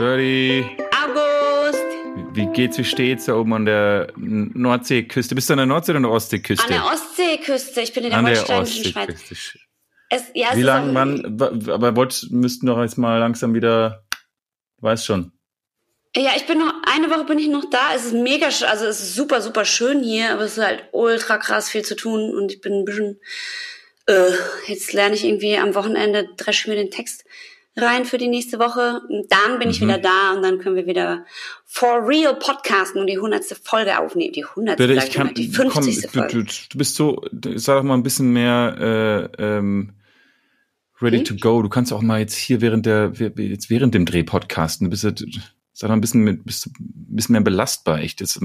Birdie, August. wie geht's, wie steht's da oben an der Nordseeküste? Bist du an der Nordsee oder an der Ostseeküste? An der Ostseeküste. Ich bin in der An der holsteinischen Schweiz. Es, ja, Wie lange, wa- aber wollt, müssten doch jetzt mal langsam wieder, du weißt schon. Ja, ich bin noch, eine Woche bin ich noch da. Es ist mega, also es ist super, super schön hier, aber es ist halt ultra krass viel zu tun und ich bin ein bisschen, äh, jetzt lerne ich irgendwie am Wochenende, dresche ich mir den Text rein für die nächste Woche. Und dann bin ich Mhm. wieder da und dann können wir wieder for real podcasten und die hundertste Folge aufnehmen. Die hundertste, Bitte, ich ich die fünfzigste du, Folge. du, du bist so, sag doch mal ein bisschen mehr, äh, ähm, ready Hm? to go. Du kannst auch mal jetzt hier während der, jetzt während dem Dreh podcasten. Du bist sag doch ein bisschen mit, bist ein bisschen mehr belastbar, echt. Jetzt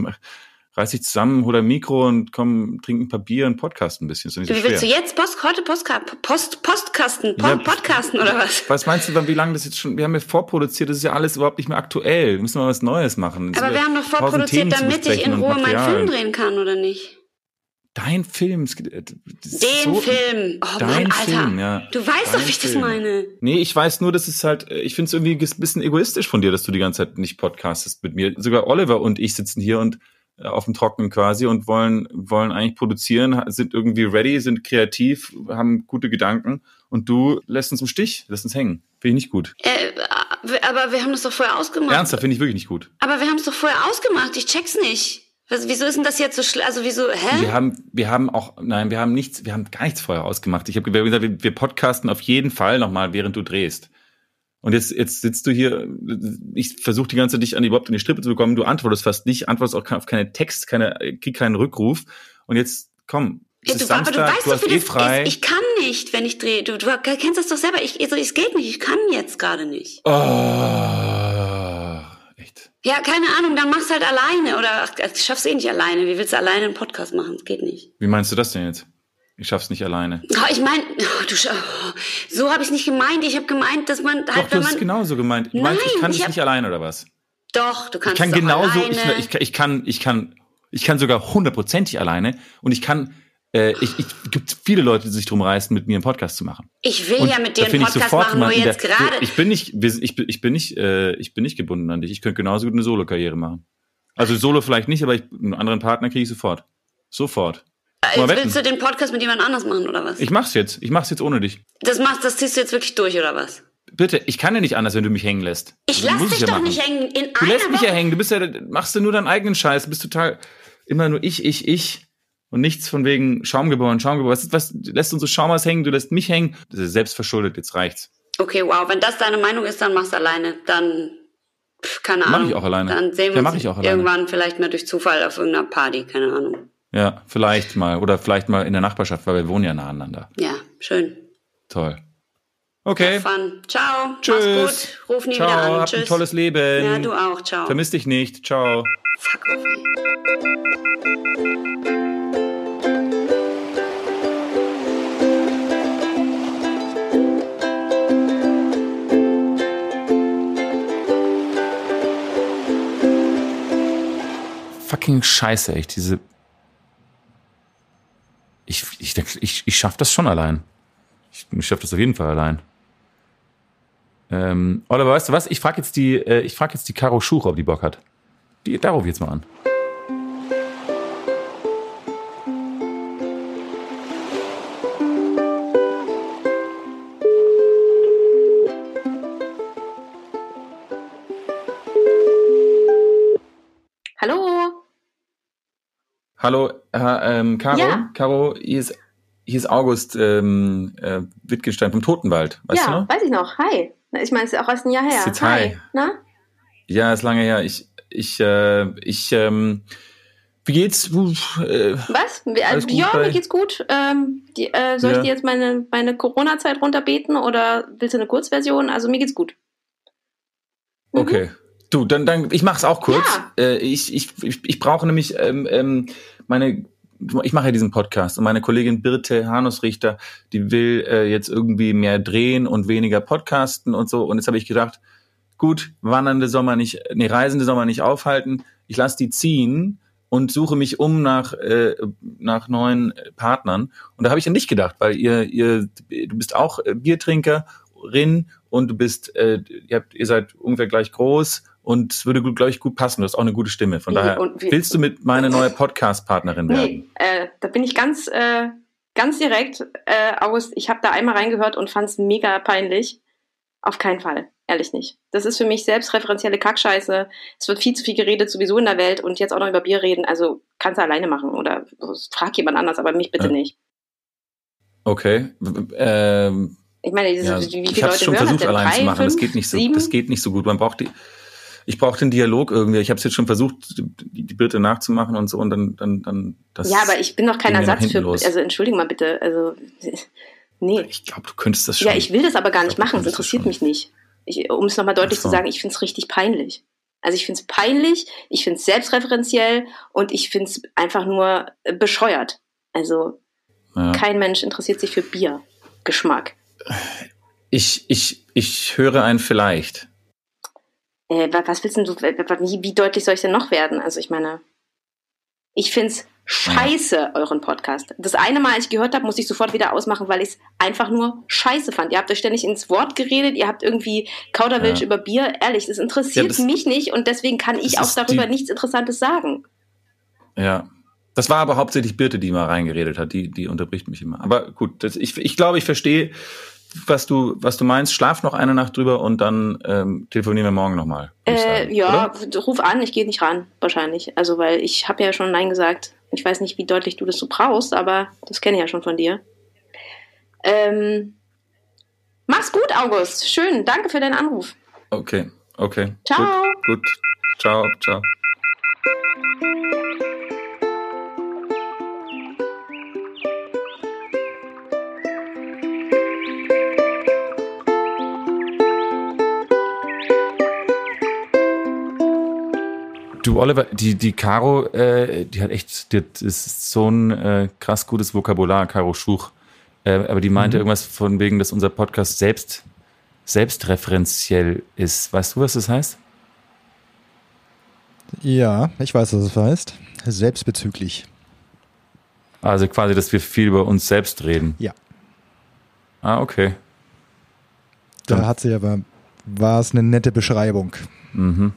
reiß dich zusammen, hol ein Mikro und komm, trink ein paar Bier und podcast ein bisschen. Ist nicht so Wie willst du schwer. jetzt Post, heute Postka Post, Postkasten, po Ja, Podcasten oder was? Was meinst du, wie lange das jetzt schon, wir haben ja vorproduziert, das ist ja alles überhaupt nicht mehr aktuell. Wir müssen mal was Neues machen. Aber wir haben tausend vorproduziert, damit ich in Ruhe meinen. Film drehen kann, oder nicht? Dein Film. das ist Den so- Film. Oh Dein Mann, Alter. Film, ja. Du weißt Dein doch, wie ich das Film. meine. Nee, ich weiß nur, dass es halt, äh, ich finde es irgendwie ein bisschen egoistisch von dir, dass du die ganze Zeit nicht podcastest mit mir. Sogar Oliver und ich sitzen hier und äh, auf dem Trockenen quasi und wollen, wollen eigentlich produzieren, sind irgendwie ready, sind kreativ, haben gute Gedanken und du lässt uns im Stich, lässt uns hängen. Finde ich nicht gut. Äh, aber wir haben das doch vorher ausgemacht. Ernsthaft, finde ich wirklich nicht gut. Aber wir haben es doch vorher ausgemacht. Ich check's nicht. Was, wieso ist denn das jetzt so schlimm? Also wieso, hä? Wir haben, wir haben auch, nein, wir haben nichts, wir haben gar nichts vorher ausgemacht. Ich habe gesagt, wir, wir podcasten auf jeden Fall nochmal, während du drehst. Und jetzt, jetzt sitzt du hier, ich versuche die ganze Zeit dich an die überhaupt in die Strippe zu bekommen, du antwortest fast nicht, antwortest auch auf keine Text, keine, krieg keinen Rückruf. Und jetzt, komm, es Ja, du, aber Samstag, du weißt du doch, hast eh frei. ist. Ich kann nicht, wenn ich drehe. Du, du kennst das doch selber. Ich, also, es geht nicht. Ich kann jetzt gerade nicht. oh, echt. Ja, keine Ahnung, dann mach's halt alleine. Oder ach, schaff's eh nicht alleine. Wie willst du alleine einen Podcast machen? Das geht nicht. Wie meinst du das denn jetzt? Ich schaff's nicht alleine. Oh, ich meine, oh, du, oh, so habe ich nicht gemeint. Ich habe gemeint, dass man Doch, halt, du wenn hast es man. genauso gemeint. Du meinst, ich Nein, kann ich dich hab- nicht alleine oder was? Doch, du kannst Ich kann es genauso, ich, alleine. ich, ich kann, ich kann, ich kann sogar hundertprozentig alleine und ich kann, äh, ich, ich gibt viele Leute, die sich drum reißen, mit mir einen Podcast zu machen. Ich will Und ja mit dir einen ich Podcast machen, nur jetzt der- gerade. Ich bin nicht, ich bin, ich bin nicht, äh, ich bin nicht gebunden an dich. Ich könnte genauso gut eine Solo-Karriere machen. Also Solo vielleicht nicht, aber ich, einen anderen Partner kriege ich sofort. Sofort. Jetzt willst du den Podcast mit jemand anders machen, oder was? Ich mach's jetzt. Ich mach's jetzt ohne dich. das machst, das ziehst du jetzt wirklich durch, oder was? Bitte, ich kann ja nicht anders, wenn du mich hängen lässt. Ich Das lass dich ja doch machen. nicht hängen in Du lässt mich Woche. ja hängen. Du bist ja, machst du nur deinen eigenen Scheiß. Du bist total immer nur ich, ich, ich und nichts von wegen Schaumgeboren, Schaumgeboren. Was, was du lässt unsere Schaumers hängen? Du lässt mich hängen. Das ist selbstverschuldet. Jetzt reicht's. Okay, wow, wenn das deine Meinung ist, dann mach's alleine. Dann, pff, keine Mach Ahnung. ich auch alleine. Dann sehen Ja, wir mach uns ich auch alleine. irgendwann vielleicht mal durch Zufall auf irgendeiner Party, keine Ahnung. Ja, vielleicht mal oder vielleicht mal in der Nachbarschaft, weil wir wohnen ja nah aneinander. Ja, schön. Toll. Okay. Fun. Ciao. Tschüss. Mach's gut. Ruf nie Ciao. wieder an. Hab Tschüss. ein tolles Leben. Ja, du auch. Ciao. Vermiss dich nicht. Ciao. Fuck off. fucking scheiße, echt. Diese. Ich, ich, denk, ich, ich schaff das schon allein. Ich, ich schaff das auf jeden Fall allein. Ähm, Oliver, weißt du was? Ich frage jetzt die, äh, ich frag jetzt die Caro Schuch, ob die Bock hat. Die, da ruf ich jetzt mal an. Hallo. Hallo, äh, ähm, Caro. Ja. Caro, hier ist, hier ist August ähm, äh, Wittgenstein vom Totenwald. Weißt ja, du noch? weiß ich noch. Hi. Ich meine, es ist auch erst ein Jahr her. Ist jetzt hi. Na? Ja, ist lange her. Ich, ich, äh, ich, ähm, wie geht's? Äh, Was? Gut ja, bei- mir geht's gut. Ähm, die, äh, soll Ja. ich dir jetzt meine, meine Corona-Zeit runterbeten oder willst du eine Kurzversion? Also mir geht's gut. Mhm. Okay. Du, dann, dann, ich mach's auch kurz. Ja. Äh, ich, ich, ich, ich brauche nämlich ähm, ähm, meine, ich mache ja diesen Podcast und meine Kollegin Birte Hanusrichter, die will äh, jetzt irgendwie mehr drehen und weniger podcasten und so. Und jetzt habe ich gedacht, gut, wandernde Sommer nicht, nee, reisende Sommer nicht aufhalten. Ich lasse die ziehen und suche mich um nach äh, nach neuen Partnern. Und da habe ich an dich gedacht, weil ihr ihr du bist auch äh, Biertrinker Moderatorin und du bist, äh, ihr, habt, ihr seid ungefähr gleich groß und es würde, glaube ich, gut passen. Du hast auch eine gute Stimme. Von Wie- daher wie- willst du mit meine neue Podcast-Partnerin werden. Nee, äh, da bin ich ganz, äh, ganz direkt, äh, August, ich habe da einmal reingehört und fand es mega peinlich. Auf keinen Fall, ehrlich nicht. Das ist für mich selbstreferenzielle Kackscheiße. Es wird viel zu viel geredet sowieso in der Welt und jetzt auch noch über Bier reden. Also kannst du alleine machen oder frag jemand anders, aber mich bitte Ja. nicht. Okay. Ähm, Ich meine, diese, ja, wie viele ich Leute schon hören versucht das denn? allein zu Drei, machen. Das fünf, geht nicht so. sieben? Das geht nicht so gut. Man braucht die. Ich brauche den Dialog irgendwie. Ich habe es jetzt schon versucht, die, Birte nachzumachen und so und dann dann dann das. ja, aber ich bin doch kein Ersatz für. los. Also entschuldige mal bitte. Also nee. Ich glaube, du könntest das schon. Ja, ich will das aber gar Ich nicht glaub, machen. Es das interessiert mich nicht. Ich, um es nochmal deutlich so. zu sagen, ich finde es richtig peinlich. Also ich finde es peinlich, ich finde es selbstreferenziell und ich finde es einfach nur bescheuert. Also Ja. kein Mensch interessiert sich für Biergeschmack. Ich ich ich höre ein vielleicht. Äh, wa- was willst denn du, wie, wie deutlich soll ich denn noch werden? Also ich meine, ich finde es scheiße, euren Podcast. Das eine Mal, als ich gehört habe, musste ich sofort wieder ausmachen, weil ich es einfach nur scheiße fand. Ihr habt euch ständig ins Wort geredet, ihr habt irgendwie Kauderwelsch Ja. über Bier. Ehrlich, das interessiert Ja, das- mich nicht und deswegen kann ich auch darüber die- nichts Interessantes sagen. Ja. Das war aber hauptsächlich Birte, die mal reingeredet hat. Die, die unterbricht mich immer. Aber gut, das, ich, ich glaube, ich verstehe, was du, was du meinst. Schlaf noch eine Nacht drüber und dann ähm, telefonieren wir morgen nochmal. Äh, ja, Oder? ruf an, ich gehe nicht ran, wahrscheinlich. Also, weil ich habe ja schon Nein gesagt. Ich weiß nicht, wie deutlich du das so brauchst, aber das kenne ich ja schon von dir. Ähm, mach's gut, August. Schön, danke für deinen Anruf. Okay, okay. Ciao. Gut, gut. Ciao, ciao. Du Oliver, die die Caro, äh, die hat echt, die hat, das ist so ein äh, krass gutes Vokabular, Caro Schuch. Äh, aber die meinte irgendwas von wegen, dass unser Podcast selbst selbstreferenziell ist. Weißt du, was das heißt? Ja, ich weiß, was es heißt. Selbstbezüglich. Also quasi, dass wir viel über uns selbst reden. Ja. Ah, okay. Da Dann- hat sie aber, war es eine nette Beschreibung. Mhm.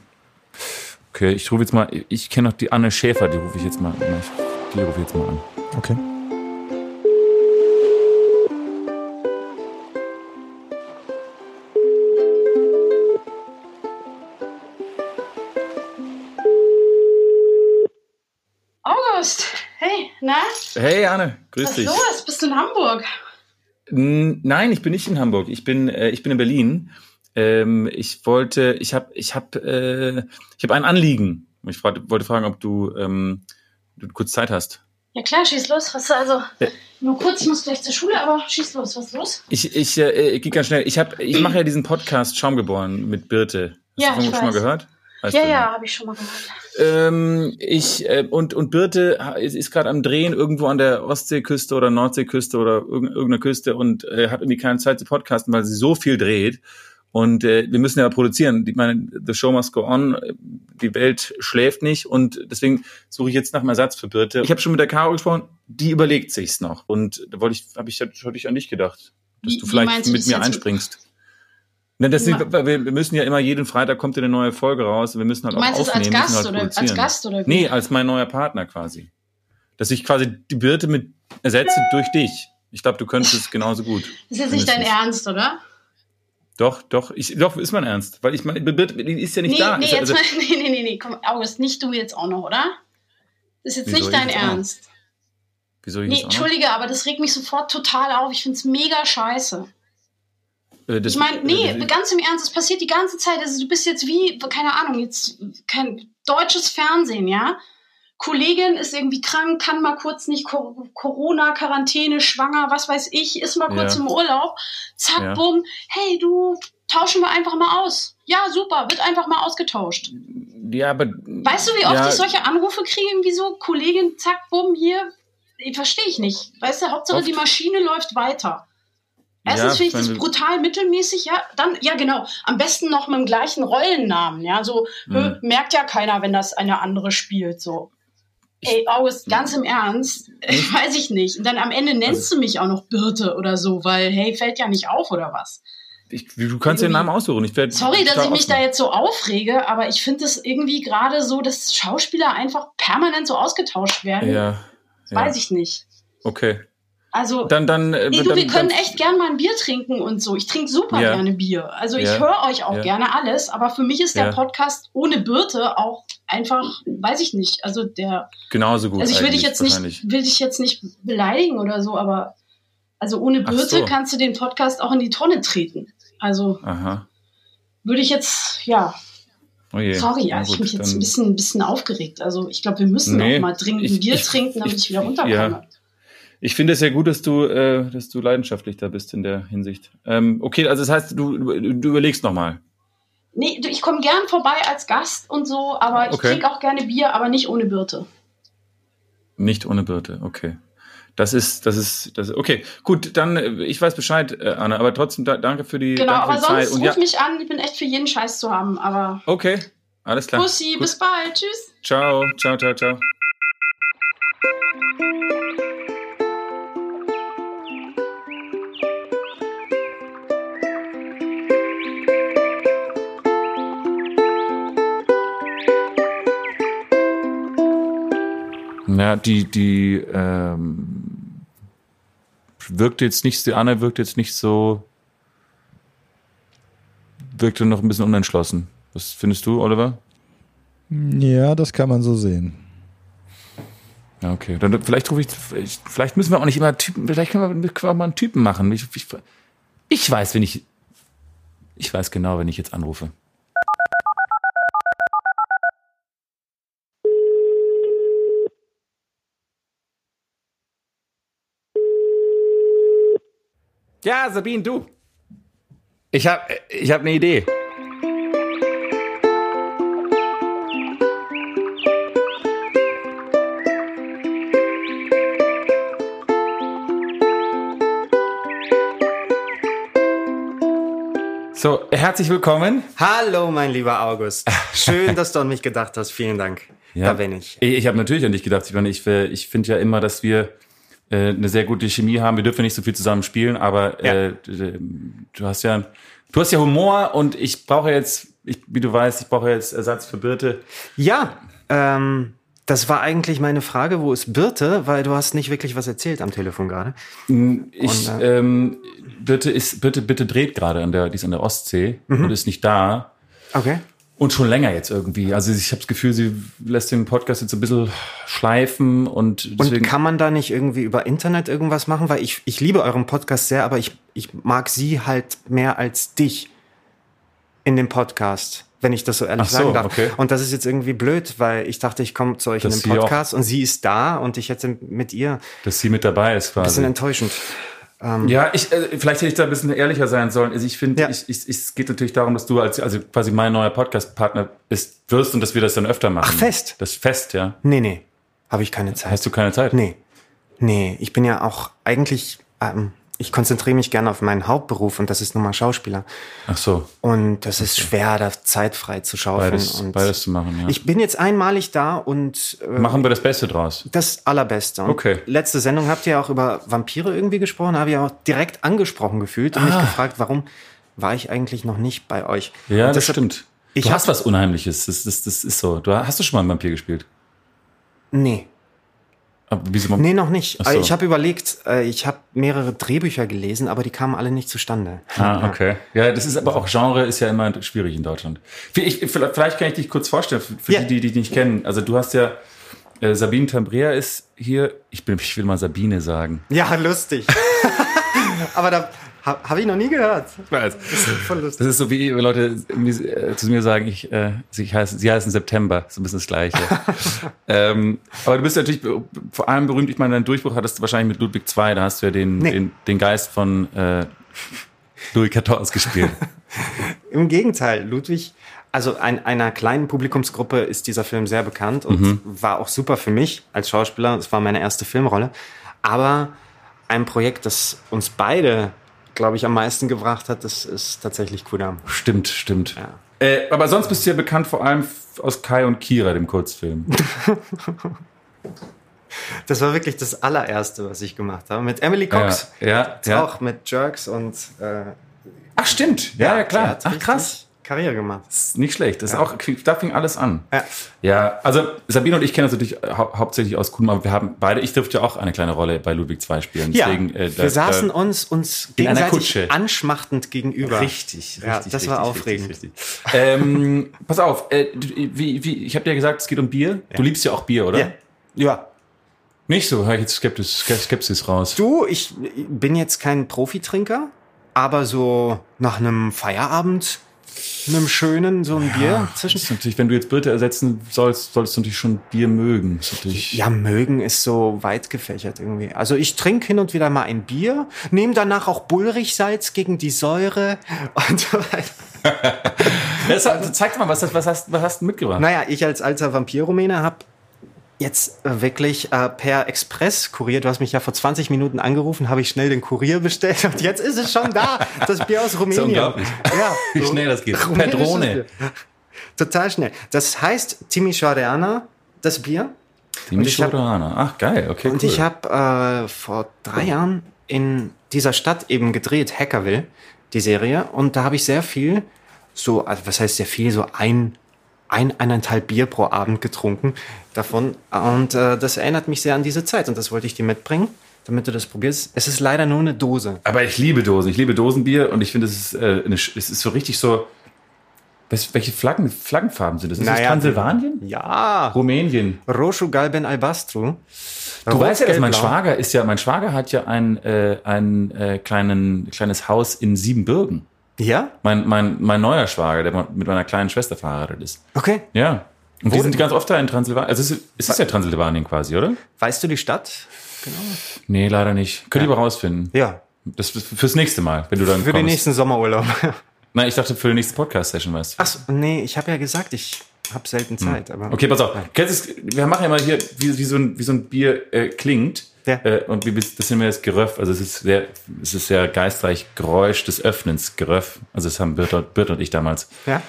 Okay, ich rufe jetzt mal, ich kenne noch die Anne Schäfer, die rufe ich jetzt mal, die rufe ich jetzt mal an. Okay. August, hey, na? Hey Anne, grüß Was ist dich. los? Bist du in Hamburg? N- Nein, ich bin nicht in Hamburg. Ich bin, äh, ich bin in Berlin. Ähm, ich wollte, ich habe, ich habe, äh, ich habe ein Anliegen. Ich frag, wollte fragen, ob du, ähm, du kurz Zeit hast. Ja klar, schieß los. Was also? Ja. Nur kurz, ich muss gleich zur Schule, aber schieß los. Was ist los? Ich, ich, äh, ich gehe ganz schnell. Ich habe, ich mache ja diesen Podcast Schaumgeboren mit Birte. Hast Ja, du schon mal weiß. gehört? Weißt ja, ja, habe ich schon mal gehört. Ähm, ich äh, und und Birte ist, ist gerade am Drehen irgendwo an der Ostseeküste oder Nordseeküste oder irgend- irgendeiner Küste und äh, hat irgendwie keine Zeit zu podcasten, weil sie so viel dreht. Und äh, wir müssen ja produzieren. Ich meine, the show must go on. Die Welt schläft nicht und deswegen suche ich jetzt nach einem Ersatz für Birte. Ich habe schon mit der Caro gesprochen. Die überlegt sich's noch und da wollte ich, habe ich, hatte ich an dich gedacht, dass Wie- du vielleicht mit mir einspringst. Ne, das Ja. sind, weil wir wir müssen ja immer jeden Freitag kommt eine neue Folge raus. Wir müssen halt Du meinst auch aufnehmen. als Gast halt oder als. Gast oder? Nee, als mein neuer Partner quasi. Dass ich quasi die Birte mit ersetze durch dich. Ich glaube, du könntest es genauso gut. Das ist jetzt nicht dein. Ernst, oder? Doch, doch, ich, doch, ist mein Ernst. Weil ich meine, die ist ja nicht nee, da. nee, Ist jetzt also, mal, nee, nee, nee, nee, komm, August, nicht du jetzt auch noch, oder? Das ist jetzt nicht ich dein jetzt? Ernst. wieso ich Nee, entschuldige, aber das regt mich sofort total auf. Ich find's mega scheiße. Äh, das- Ich meine, nee, äh, ganz im Ernst, es passiert die ganze Zeit. Also du bist jetzt wie, keine Ahnung, jetzt kein deutsches Fernsehen, ja? Kollegin ist irgendwie krank, kann mal kurz nicht Co- Corona, Quarantäne, schwanger, was weiß ich, ist mal kurz Ja. im Urlaub. Zack, Ja. bumm, hey du, tauschen wir einfach mal aus. Ja, super, wird einfach mal ausgetauscht. Ja, aber. Weißt du, wie oft ja, ich solche Anrufe kriege, irgendwie so, Kollegin, zack, bumm, hier, verstehe ich nicht. Weißt du, Hauptsache Oft. die Maschine läuft weiter. Ja, Erstens finde ich das brutal mittelmäßig, ja. Dann, ja, genau. Am besten noch mit dem gleichen Rollennamen, ja. So Mhm. merkt ja keiner, wenn das eine andere spielt, so. Ey, August, ganz im Ernst, weiß ich nicht. Und dann am Ende nennst Also- du mich auch noch Birte oder so, weil, hey, fällt ja nicht auf oder was. ich, du kannst den Namen aussuchen. Ich werd Sorry, dass total ich mich da jetzt so aufrege, aber ich finde es irgendwie gerade so, dass Schauspieler einfach permanent so ausgetauscht werden. Ja. ja. Weiß ich nicht. Okay. Also, Dann, dann, äh, nee, du, dann, wir können echt gern mal ein Bier trinken und so. Ich trinke super Ja. gerne Bier. Also ich Ja. höre euch auch Ja. gerne alles, aber für mich ist der. Podcast ohne Birte auch einfach, weiß ich nicht. Also der, genauso gut. also ich will dich jetzt nicht, will dich jetzt nicht beleidigen oder so, aber also ohne Birte so. kannst du den Podcast auch in die Tonne treten. Also Aha. würde ich jetzt, ja, Oh sorry, also ich gut, mich jetzt dann- ein bisschen, ein bisschen aufgeregt. Also ich glaube, wir müssen Nee, auch mal dringend ein ich- Bier ich- trinken, damit ich, ich- wieder ich- runterkomme. Ich finde es ja gut, dass du, äh, dass du leidenschaftlich da bist in der Hinsicht. Ähm, okay, also das heißt, du, du überlegst nochmal. Nee, ich komme gern vorbei als Gast und so, aber ich Okay. trinke auch gerne Bier, aber nicht ohne Birte. Nicht ohne Birte, okay. Das ist, das ist, das ist, okay. Gut, dann, äh, ich weiß Bescheid, äh, Anna, aber trotzdem da, danke für die, Genau, aber sonst ruf ja, mich an, ich bin echt für jeden Scheiß zu haben, aber okay, alles klar. Pussy, Gut. bis bald, tschüss. Ciao, ciao, ciao, ciao. Ja, die, die ähm, wirkt jetzt nicht, die Anna wirkt jetzt nicht so, wirkte noch ein bisschen unentschlossen. Was findest du, Oliver? Ja, das kann man so sehen. Ja, okay. Dann vielleicht rufe ich, ich, vielleicht müssen wir auch nicht immer Typen, vielleicht können wir, können wir auch mal einen Typen machen. Ich, ich, ich weiß, wenn ich, ich weiß genau, wenn ich jetzt anrufe. Ja, Sabine, du. Ich habe ich hab eine Idee. So, herzlich willkommen. Hallo, mein lieber August. Schön, dass du an mich gedacht hast. Vielen Dank. Da bin ich. Ich, ich habe natürlich an dich gedacht. Ich, meine, ich, äh, ich finde ja immer, dass wir äh, eine sehr gute Chemie haben. Wir dürfen nicht so viel zusammen spielen, aber äh, du hast ja du hast ja Humor und ich brauche jetzt, ich, wie du weißt, ich brauche jetzt Ersatz für Birte. Ja, ähm, das war eigentlich meine Frage. Wo ist Birte? Weil du hast nicht wirklich was erzählt am Telefon gerade. Ich, Und, ähm, Birte ist, Birte, Birte dreht gerade an der, die ist an der Ostsee Mhm. und ist nicht da. Okay. Und schon länger jetzt irgendwie. Also ich habe das Gefühl, sie lässt den Podcast jetzt ein bisschen schleifen und Und kann man da nicht irgendwie über Internet irgendwas machen? Weil ich, ich liebe euren Podcast sehr, aber ich, ich mag sie halt mehr als dich in dem Podcast, wenn ich das so ehrlich so, sagen darf. okay. Und das ist jetzt irgendwie blöd, weil ich dachte, ich komme zu euch Dass in den Podcast und sie ist da und ich hätte mit ihr dass sie mit dabei ist ein quasi. bisschen enttäuschend. Ja, ich, äh, vielleicht hätte ich da ein bisschen ehrlicher sein sollen. Also ich finde, Ja. ich, ich, ich, es geht natürlich darum, dass du als, also quasi mein neuer Podcast-Partner bist, wirst und dass wir das dann öfter machen. Ach, fest? Das ist fest, ja. Nee, nee, habe ich keine Zeit. Hast du keine Zeit? Nee. Nee, ich bin ja auch eigentlich, ähm, ich konzentriere mich gerne auf meinen Hauptberuf und das ist nun mal Schauspieler. Ach so, Und das ist schwer, da Zeit frei zu schaufeln. beides, und beides zu machen, ja. Ich bin jetzt einmalig da und äh, machen wir das Beste draus. das Allerbeste. Und Okay. Letzte Sendung habt ihr ja auch über Vampire irgendwie gesprochen, habe ich auch direkt angesprochen gefühlt und mich gefragt, warum war ich eigentlich noch nicht bei euch? Ah. Ja, das deshalb- stimmt. ich du hast was Unheimliches. Das, das, das ist so. Du hast du schon mal einen Vampir gespielt? Nee. Aber wieso Nee, noch nicht. Ach so. Ich habe überlegt, äh, ich habe mehrere Drehbücher gelesen, aber die kamen alle nicht zustande. Ah, okay. Ja, das ist aber auch Genre ist ja immer schwierig in Deutschland. Ich, vielleicht kann ich dich kurz vorstellen, für, Ja. die, die dich nicht kennen. Also du hast ja, äh, Sabine Tambrea ist hier, ich, bin, ich will mal Sabine sagen. Ja, lustig. aber da habe hab ich noch nie gehört. Weiß. Voll lustig. Das ist so wie Leute äh, zu mir sagen, ich, äh, sie, heißen, sie heißen September, so ein bisschen das Gleiche. ähm, aber du bist natürlich vor allem berühmt, ich meine, dein Durchbruch hattest du wahrscheinlich mit Ludwig II, da hast du ja den, Nee. den, den Geist von äh, Louis XIV gespielt. Im Gegenteil, Ludwig, also ein, einer kleinen Publikumsgruppe ist dieser Film sehr bekannt und Mhm. war auch super für mich als Schauspieler. Es war meine erste Filmrolle. Aber ein Projekt, das uns beide, glaube ich, am meisten gebracht hat, das ist tatsächlich Kudam. Stimmt, stimmt. Ja. Äh, aber sonst bist du ja bekannt vor allem aus Kai und Kira, dem Kurzfilm. Das war wirklich das allererste, was ich gemacht habe. Mit Emily Cox. Ja, ja, ja. Auch mit Jerks und äh, Ach, stimmt. Ja, ja, klar. Ach, krass. Karriere gemacht. Ist nicht schlecht. Das ist auch, da fing alles an. Ja. Ja, also Sabine und ich kennen uns natürlich hau hauptsächlich aus Kuhn, aber wir haben beide, ich durfte ja auch eine kleine Rolle bei Ludwig II spielen. Deswegen, äh, da- wir saßen da, uns uns gegenseitig anschmachtend gegenüber. Richtig, Ja, richtig. das war aufregend. Richtig, richtig. ähm, pass auf, äh, wie, wie, ich habe dir ja gesagt, es geht um Bier. Du liebst ja auch Bier, oder? Ja. ja. Nicht so, höre ich jetzt Skeptis, Skepsis raus. Du, ich bin jetzt kein Profitrinker, aber so nach einem Feierabend, einem schönen, so ein Bier Das zwischen. natürlich, wenn du jetzt Birte ersetzen sollst, solltest du natürlich schon Bier mögen. Ja, mögen ist so weit gefächert irgendwie. Also ich trinke hin und wieder mal ein Bier, nehme danach auch Bullrichsalz gegen die Säure und so weiter. Das, hat- zeig mal, was, hast- was, hast, was hast du mitgebracht? Naja, ich als alter Vampir-Rumäne habe jetzt äh, wirklich äh, per Express-Kurier, du hast mich ja vor 20 Minuten angerufen, habe ich schnell den Kurier bestellt und jetzt ist es schon da, das Bier aus Rumänien. unglaublich. Ja, Wie schnell das geht. Per Drohne. Total schnell. Das heißt Timișoara, das Bier. Mischorana. Ach, geil, okay, Und cool. ich habe äh, vor drei Jahren in dieser Stadt eben gedreht, Hackerville, die Serie. Und da habe ich sehr viel, so, also was heißt sehr viel, so ein, ein, eineinhalb Bier pro Abend getrunken davon. Und äh, das erinnert mich sehr an diese Zeit. Und das wollte ich dir mitbringen, damit du das probierst. Es ist leider nur eine Dose. Aber ich liebe Dosen. Ich liebe Dosenbier und ich finde, es ist, äh, eine, es ist so richtig so. Du, welche Flaggen, Flaggenfarben sind das? Ist das Naja, Transsilvanien? Ja. Rumänien. Roshu Galben Albastru. Du weißt ja, dass mein. Schwager ist ja, mein Schwager hat ja ein, äh, ein äh, kleinen, kleines Haus in Siebenbürgen. Ja? Mein, mein, mein neuer Schwager, der mit meiner kleinen Schwester verheiratet ist. Okay. Ja. Und Wo die sind ganz oft da in Transsilvanien. Also es ist, es ist ja Transsilvanien quasi, oder? Weißt du die Stadt? Nee, leider nicht. Könnt ihr aber rausfinden. Ja. Das fürs nächste Mal, wenn du dann Für den kommst. nächsten Sommerurlaub. Nein, ich dachte für die nächste Podcast-Session, weißt du. Ach so, nee, ich habe ja gesagt, ich habe selten Zeit. Aber Hm. Okay, pass auf. Kennst du wir machen ja mal hier, wie, wie, so, ein, wie so ein Bier äh, klingt. Ja. Äh, und wie, das nennen wir das Geröff. Also es ist sehr, es ist sehr geistreich Geräusch des Öffnens, Geröff. Also das haben Birte, und- und ich damals. Ja.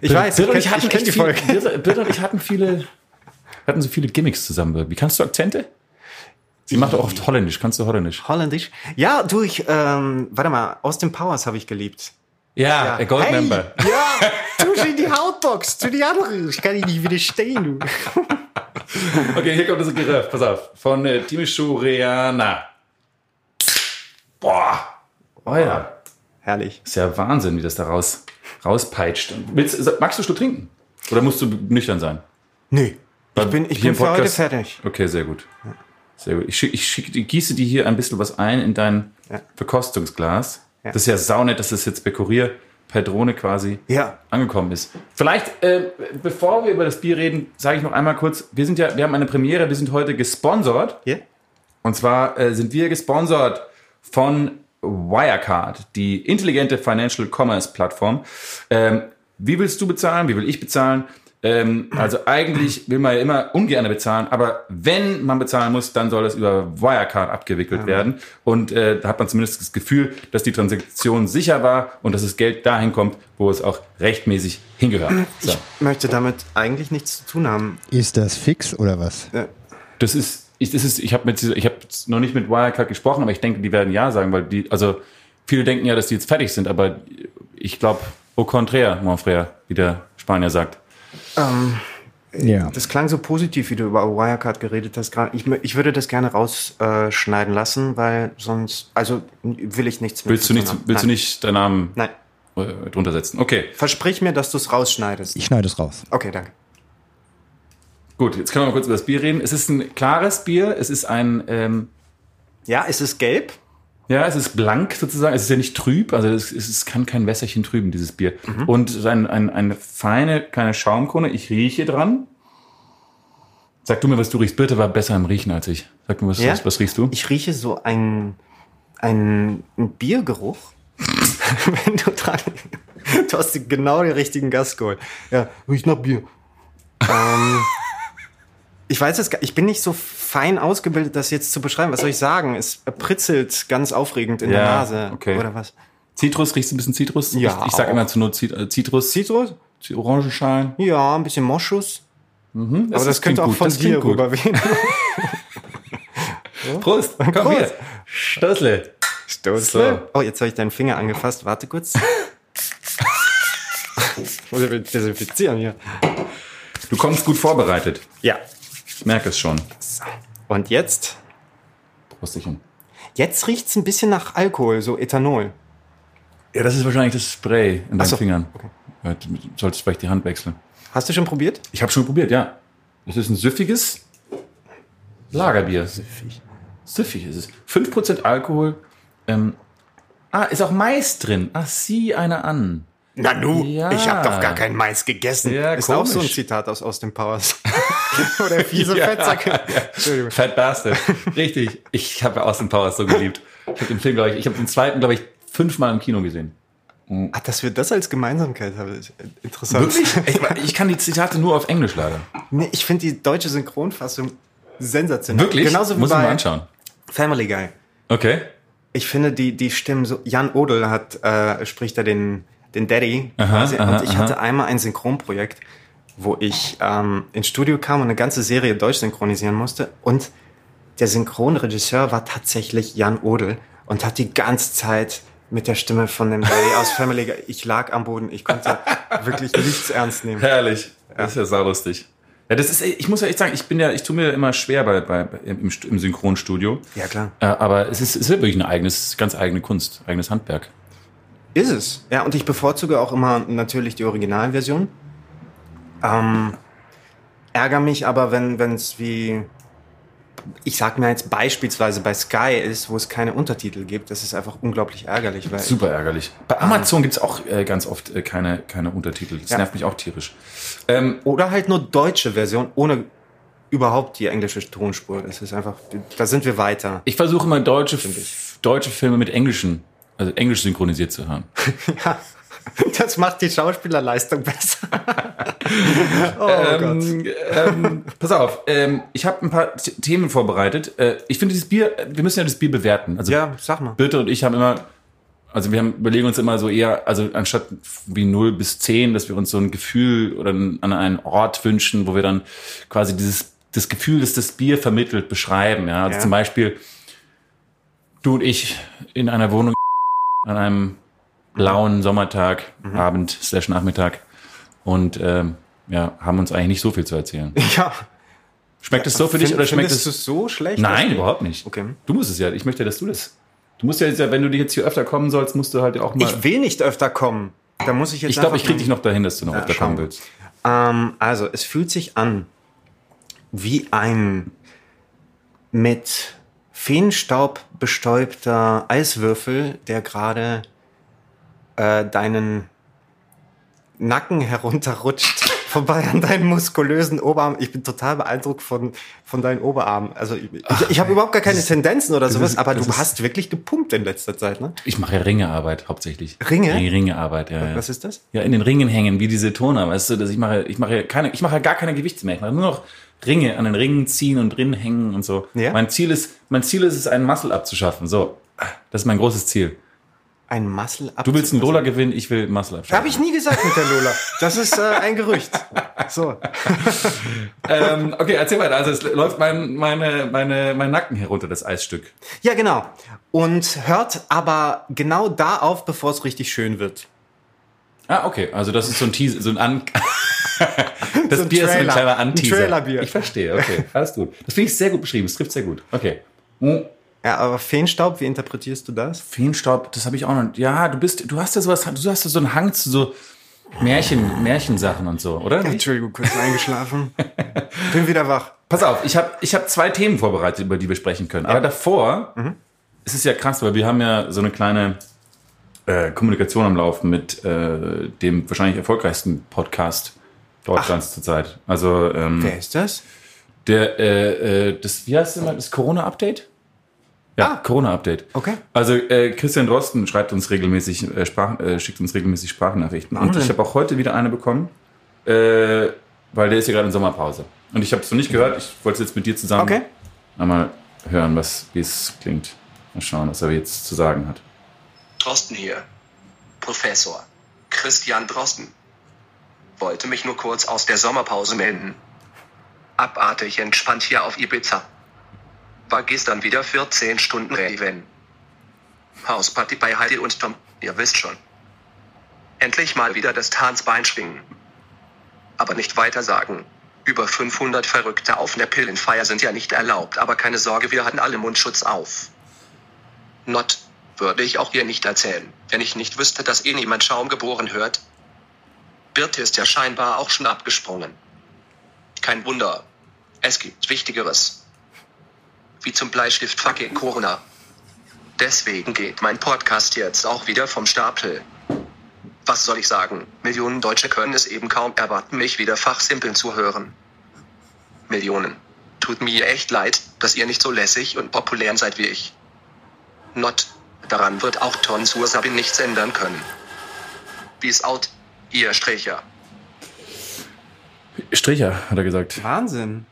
Ich weiß, Birte und ich, ich kenn, hatten ich echt die viel, Folge. Birte, Birte und ich hatten viele, hatten so viele Gimmicks zusammen irgendwie. Kannst du Akzente? Sie macht auch oft Holländisch. Kannst du Holländisch? Holländisch. Ja, du, ich, ähm, warte mal, aus dem Powers habe ich geliebt. Ja, ja. Goldmember. Hey, ja, tu sie in die Hautbox, tu die andere. Ich kann nicht widerstehen, du. Okay, hier kommt das Geröff. Pass auf. Von äh, Timișoara. Boah. Oh ja. Herrlich. Ist ja Wahnsinn, wie das da raus, rauspeitscht. Willst, magst du Schluck trinken? Oder musst du nüchtern sein? Nee, Weil ich bin, ich hier bin für heute fertig. Okay, sehr gut. Sehr gut. Ich, schick, ich, schick, ich gieße dir hier ein bisschen was ein in dein Ja. Verkostungsglas. Ja. Das ist ja saunett, dass das jetzt bei Kurier per Drohne quasi Ja. angekommen ist. Vielleicht, äh, bevor wir über das Bier reden, sage ich noch einmal kurz, wir sind ja, wir haben eine Premiere, wir sind heute gesponsert. Ja? Und zwar äh, sind wir gesponsert von Wirecard, die intelligente Financial Commerce Plattform. Ähm, wie willst du bezahlen? Wie will ich bezahlen? Ähm, also eigentlich will man ja immer ungern bezahlen, aber wenn man bezahlen muss, dann soll das über Wirecard abgewickelt werden. Und äh, da hat man zumindest das Gefühl, dass die Transaktion sicher war und dass das Geld dahin kommt, wo es auch rechtmäßig hingehört. So. Ich möchte damit eigentlich nichts zu tun haben. Ist das fix oder was? Das ist, ich, das ist, ich habe mit, dieser- ich habe noch nicht mit Wirecard gesprochen, aber ich denke, die werden ja sagen, weil die, also viele denken ja, dass die jetzt fertig sind, aber ich glaube, au contraire, mon frère, wie der Spanier sagt. Ähm, Ja. das klang so positiv, wie du über Wirecard geredet hast. Ich, ich würde das gerne rausschneiden lassen, weil sonst, also will ich nichts mit Willst du nicht, haben. willst du nicht deinen Namen Nein. äh, drunter setzen? Okay, Versprich mir, dass du es rausschneidest. Ich schneide es raus. Okay, danke. gut, jetzt können wir mal kurz über das Bier reden. Es ist ein klares Bier, es ist ein, ähm, Ja, ist es gelb? Ja, es ist blank sozusagen. Es ist ja nicht trüb, also es, es kann kein Wässerchen trüben, dieses Bier. Und es ist ein, ein, eine feine kleine Schaumkrone. Ich rieche dran. Sag du mir, was du riechst. Birte war besser im Riechen als ich. Sag mir, was, Ja? was, was riechst du? Ich rieche so ein, ein, ein Biergeruch. Wenn du dran. Du hast genau den richtigen Gast geholt. Ja, riecht nach Bier. ähm, ich weiß es gar Ich bin nicht so fein ausgebildet, das jetzt zu beschreiben. Was soll ich sagen? Es pritzelt ganz aufregend in der Ja, Nase. okay. Oder was? Zitrus, riechst du ein bisschen Zitrus? Ja, Ich, ich sag immer zu Zit- äh, Zitrus. Zitrus? Orangenschalen. Ja, ein bisschen Moschus. Mhm, Aber das, könnte auch gut, von das dir klingt gut. rüberwehen. Prost. Komm Prost. hier. Stößle. Stoßle. Oh, jetzt habe ich deinen Finger angefasst. Warte kurz. ich muss desinfizieren hier. Du kommst gut vorbereitet. Ja. Ich merke es schon. So. Und jetzt? Prostchen. Jetzt riecht es ein bisschen nach Alkohol, so Ethanol. Ja, das ist wahrscheinlich das Spray in deinen so, Fingern. okay. Ja, du solltest vielleicht die Hand wechseln. Hast du schon probiert? Ich habe schon probiert, ja. Es ist ein süffiges Lagerbier. Süffig. Süffig ist es. 5% Alkohol. Ähm, ah, ist auch Mais drin. Ach, sieh einer an. Na nu, Ja. ich habe doch gar kein Mais gegessen. Ja, ist auch so ein komisch. Zitat aus Austin Powers. Oder fiese Ja, Fettsäcke. Entschuldigung. Fat Bastard. Richtig. Ich habe Austin Powers so geliebt. Ich habe den Film, glaube ich, ich habe den zweiten, glaube ich, fünfmal im Kino gesehen. Ach, dass wir das als Gemeinsamkeit haben, ist interessant. Wirklich? Ich, ich kann die Zitate nur auf Englisch leider. Nee, ich finde die deutsche Synchronfassung sensationell. Wirklich? Genauso wie Muss ich mal anschauen. Family Guy. Okay. Ich finde, die, die Stimmen so, Jan Odel hat, äh, spricht da den, den Daddy Aha, quasi. aha, und ich aha. hatte einmal ein Synchronprojekt, wo ich ähm, ins Studio kam und eine ganze Serie deutsch synchronisieren musste. Und der Synchronregisseur war tatsächlich Jan Odel und hat die ganze Zeit mit der Stimme von dem Daddy aus Family Guy, ich lag am Boden, ich konnte wirklich nichts ernst nehmen. Herrlich. Das ist ja saulustig. Ja, das ist, ich muss ja echt sagen, ich bin ja, ich tue mir immer schwer bei, bei, im, im Synchronstudio. Ja, klar. Äh, aber es ist, es ist ja wirklich eine eigenes, ganz eigene Kunst, eigenes Handwerk. Ist es. Ja, und ich bevorzuge auch immer natürlich die Originalversion. Ähm, ärgere mich aber, wenn es wie, ich sag mir jetzt beispielsweise bei Sky ist, wo es keine Untertitel gibt. Das ist einfach unglaublich ärgerlich, Super ärgerlich. Bei Amazon gibt's auch äh, ganz oft äh, keine, keine Untertitel. Das Ja. nervt mich auch tierisch. Ähm, oder halt nur deutsche Version ohne überhaupt die englische Tonspur. Das ist einfach, da sind wir weiter. ich versuche immer deutsche, ich. Deutsche Filme mit englischen, also englisch synchronisiert zu hören. Ja, das macht die Schauspielerleistung besser. oh ähm, ähm, pass auf, ähm, ich habe ein paar Themen vorbereitet. Äh, ich finde dieses Bier, wir müssen ja das Bier bewerten. Also Ja, sag mal. Birte und ich haben immer, also wir haben, überlegen uns immer so eher, also anstatt wie 0 bis 10, dass wir uns so ein Gefühl oder an einen Ort wünschen, wo wir dann quasi dieses das Gefühl, das das Bier vermittelt, beschreiben. Ja, also Ja. zum Beispiel du und ich in einer Wohnung an einem blauen Sommertag, Mhm. Abend slash Nachmittag und ähm, ja, haben uns eigentlich nicht so viel zu erzählen. Ja. Schmeckt es so für dich Find- oder schmeckt es? du so schlecht? Nein, überhaupt nicht. Okay. Du musst es ja. Ich möchte, dass du das. Du musst ja jetzt, ja, wenn du jetzt hier öfter kommen sollst, musst du halt auch mal. Ich will nicht öfter kommen. Da muss ich jetzt Ich glaube, ich krieg mal- dich noch dahin, dass du noch Ja, öfter schauen kommen willst. Ähm, also, es fühlt sich an wie ein mit Feenstaub bestäubter Eiswürfel, der gerade äh, deinen Nacken herunterrutscht, vorbei an deinen muskulösen Oberarm. Ich bin total beeindruckt von, von deinen Oberarmen. Also ich, ich, ich habe überhaupt gar keine Tendenzen oder sowas, ist- aber du hast wirklich gepumpt in letzter Zeit, ne? Ich mache ja Ringearbeit hauptsächlich. Ringe? Ringe Ringearbeit, ja, ja. Was ist das? Ja, in den Ringen hängen, wie diese Turner, weißt du, dass ich mache, ich mache keine, ich mache gar keine Gewichte mehr. Ich mache nur noch Ringe an den Ringen ziehen und drin hängen und so. Ja? Mein Ziel ist, mein Ziel ist es, einen Muscle abzuschaffen. So. Das ist mein großes Ziel. Ein Muscle up. Du willst einen Lola gewinnen, ich will Muscle abschaffen. Habe ich nie gesagt mit der Lola. Das ist äh, ein Gerücht. So. ähm, okay, erzähl weiter. Also es läuft mein, meine, meine, mein Nacken herunter, das Eisstück. Ja, genau. Und hört aber genau da auf, bevor es richtig schön wird. Ah, okay. Also das ist so ein Teaser, so ein An Das So ein Bier ist so ein Trailer. kleiner Ein Anteaser. Trailerbier. Ich verstehe, okay. Alles gut. Das finde ich sehr gut beschrieben. Es trifft sehr gut. Okay. Hm. Ja, aber Feenstaub, wie interpretierst du das? Feenstaub, das habe ich auch noch. Ja, du bist, du hast ja sowas, du hast ja so einen Hang zu so Märchen, Märchensachen und so, oder? Entschuldigung, kurz eingeschlafen. Bin wieder wach. Pass auf, ich habe ich hab zwei Themen vorbereitet, über die wir sprechen können. Aber davor es ist ja krass, weil wir haben ja so eine kleine äh, Kommunikation am Laufen mit äh, dem wahrscheinlich erfolgreichsten Podcast Deutschlands zurzeit. Also ähm, Wer ist das? der, äh, äh, das, wie heißt das immer, das Corona-Update? Ja, Ah. Corona-Update. Okay. Also äh, Christian Drosten schreibt uns regelmäßig, äh, Sprach, schickt uns regelmäßig Sprachnachrichten. Und ich habe auch heute wieder eine bekommen, weil der ist ja gerade in Sommerpause. Und ich habe es noch nicht gehört. Ich wollte es jetzt mit dir zusammen Okay. einmal hören, was, wie es klingt. Mal schauen, was er jetzt zu sagen hat. Drosten hier. Professor. Christian Drosten. Wollte mich nur kurz aus der Sommerpause melden. Abartig entspannt hier auf Ibiza. War gestern wieder 14 Stunden Raven. Hausparty bei Heidi und Tom, ihr wisst schon. Endlich mal wieder das Tanzbein schwingen. Aber nicht weiter sagen. Über 500 Verrückte auf einer Pillenfeier sind ja nicht erlaubt, aber keine Sorge, wir hatten alle Mundschutz auf. Not, würde ich auch hier nicht erzählen, wenn ich nicht wüsste, dass eh niemand Schaum geboren hört. Birte ist ja scheinbar auch schon abgesprungen. Kein Wunder. Es gibt Wichtigeres. Wie zum Bleistift fucking Corona. Deswegen geht mein Podcast jetzt auch wieder vom Stapel. Was soll ich sagen? Millionen Deutsche können es eben kaum erwarten, mich wieder fachsimpeln zu hören. Millionen. Tut mir echt leid, dass ihr nicht so lässig und populär seid wie ich. Not. Daran wird auch Tonsur Sabin nichts ändern können. Peace out, ihr Stricher. Stricher, hat er gesagt. Wahnsinn.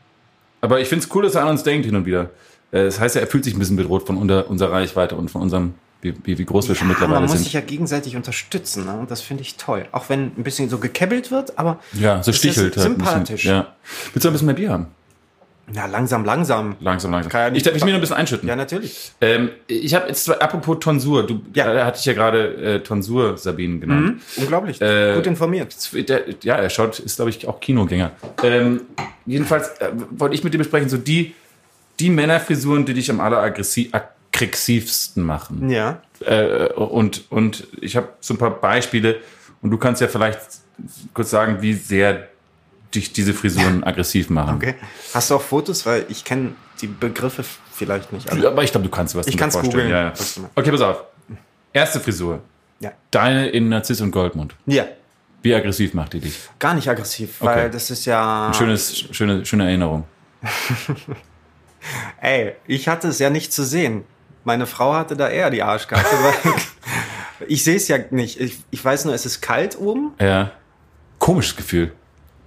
Aber ich finde es cool, dass er an uns denkt hin und wieder. Äh, Das heißt ja, er fühlt sich ein bisschen bedroht von unter, unserer Reichweite und von unserem, wie, wie, wie groß wir schon Ja, mittlerweile man muss sind. sich ja gegenseitig unterstützen, ne? und das finde ich toll. Auch wenn ein bisschen so gekebbelt wird, aber ja, so stichelt halt. ein bisschen. sympathisch. Ja. Willst du ein bisschen mehr Bier haben? Ja, langsam, langsam. Langsam, langsam. Kann ja ich darf ich mir noch ein bisschen einschütten. Ja, natürlich. Ähm, ich habe jetzt, apropos Tonsur, du Ja. ja. hatte ich ja gerade äh, Tonsur Sabine genannt. Mhm. Unglaublich. Äh, Gut informiert. Der, ja, er schaut, ist glaube ich auch Kinogänger. Ähm, jedenfalls äh, wollte ich mit dir besprechen, so die, die Männerfrisuren, die dich am alleraggressivsten machen. Ja. Äh, und, und ich habe so ein paar Beispiele und du kannst ja vielleicht kurz sagen, wie sehr dich diese Frisuren aggressiv machen. Okay. Hast du auch Fotos? Weil ich kenne die Begriffe vielleicht nicht. Also, Aber ich glaube, du kannst was Ich drunter kann's vorstellen. googeln. Ja, ja. Okay, pass auf. Erste Frisur. ja. Deine in Narziss und Goldmund. Ja. Wie aggressiv macht die dich? Gar nicht aggressiv, weil Okay. das ist ja. Ein schönes, schöne, schöne Erinnerung. Ey, ich hatte es ja nicht zu sehen. Meine Frau hatte da eher die Arschkarte. ich sehe es ja nicht. Ich, ich weiß nur, es ist kalt oben. Ja. Komisches Gefühl.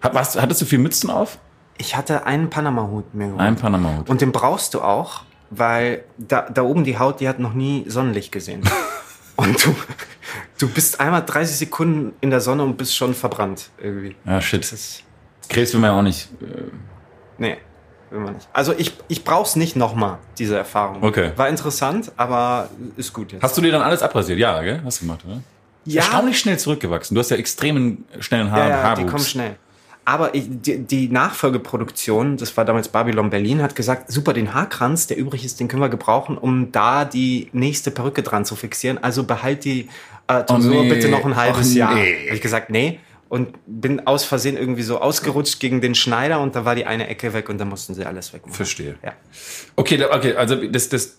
Hat, was, hattest du viel Mützen auf? Ich hatte einen Panama-Hut mir geholt. Ein Panama-Hut. Und den brauchst du auch, weil da, da oben die Haut, die hat noch nie Sonnenlicht gesehen. Und du, du bist einmal 30 Sekunden in der Sonne und bist schon verbrannt irgendwie. Ja, shit. Das Krebs will man ja auch nicht. äh, nee, will man nicht. Also ich, ich brauch's nicht nochmal, diese Erfahrung. Okay. War interessant, aber ist gut jetzt. Hast du dir dann alles abrasiert? Ja, gell? Hast du gemacht, oder? ja, Erstaunlich schnell zurückgewachsen. Du hast ja extremen schnellen Haar ja, ja, Haarwuchs. die kommen schnell. Aber ich, die, die Nachfolgeproduktion, das war damals Babylon Berlin, hat gesagt, super, den Haarkranz, der übrig ist, den können wir gebrauchen, um da die nächste Perücke dran zu fixieren. Also behalt die äh, Tonsur Oh, nee. bitte noch ein halbes Och, Jahr. nee. Habe ich gesagt, nee. Und bin aus Versehen irgendwie so ausgerutscht gegen den Schneider und da war die eine Ecke weg und da mussten sie alles wegmachen. Verstehe. Ja. Okay, okay, also das, das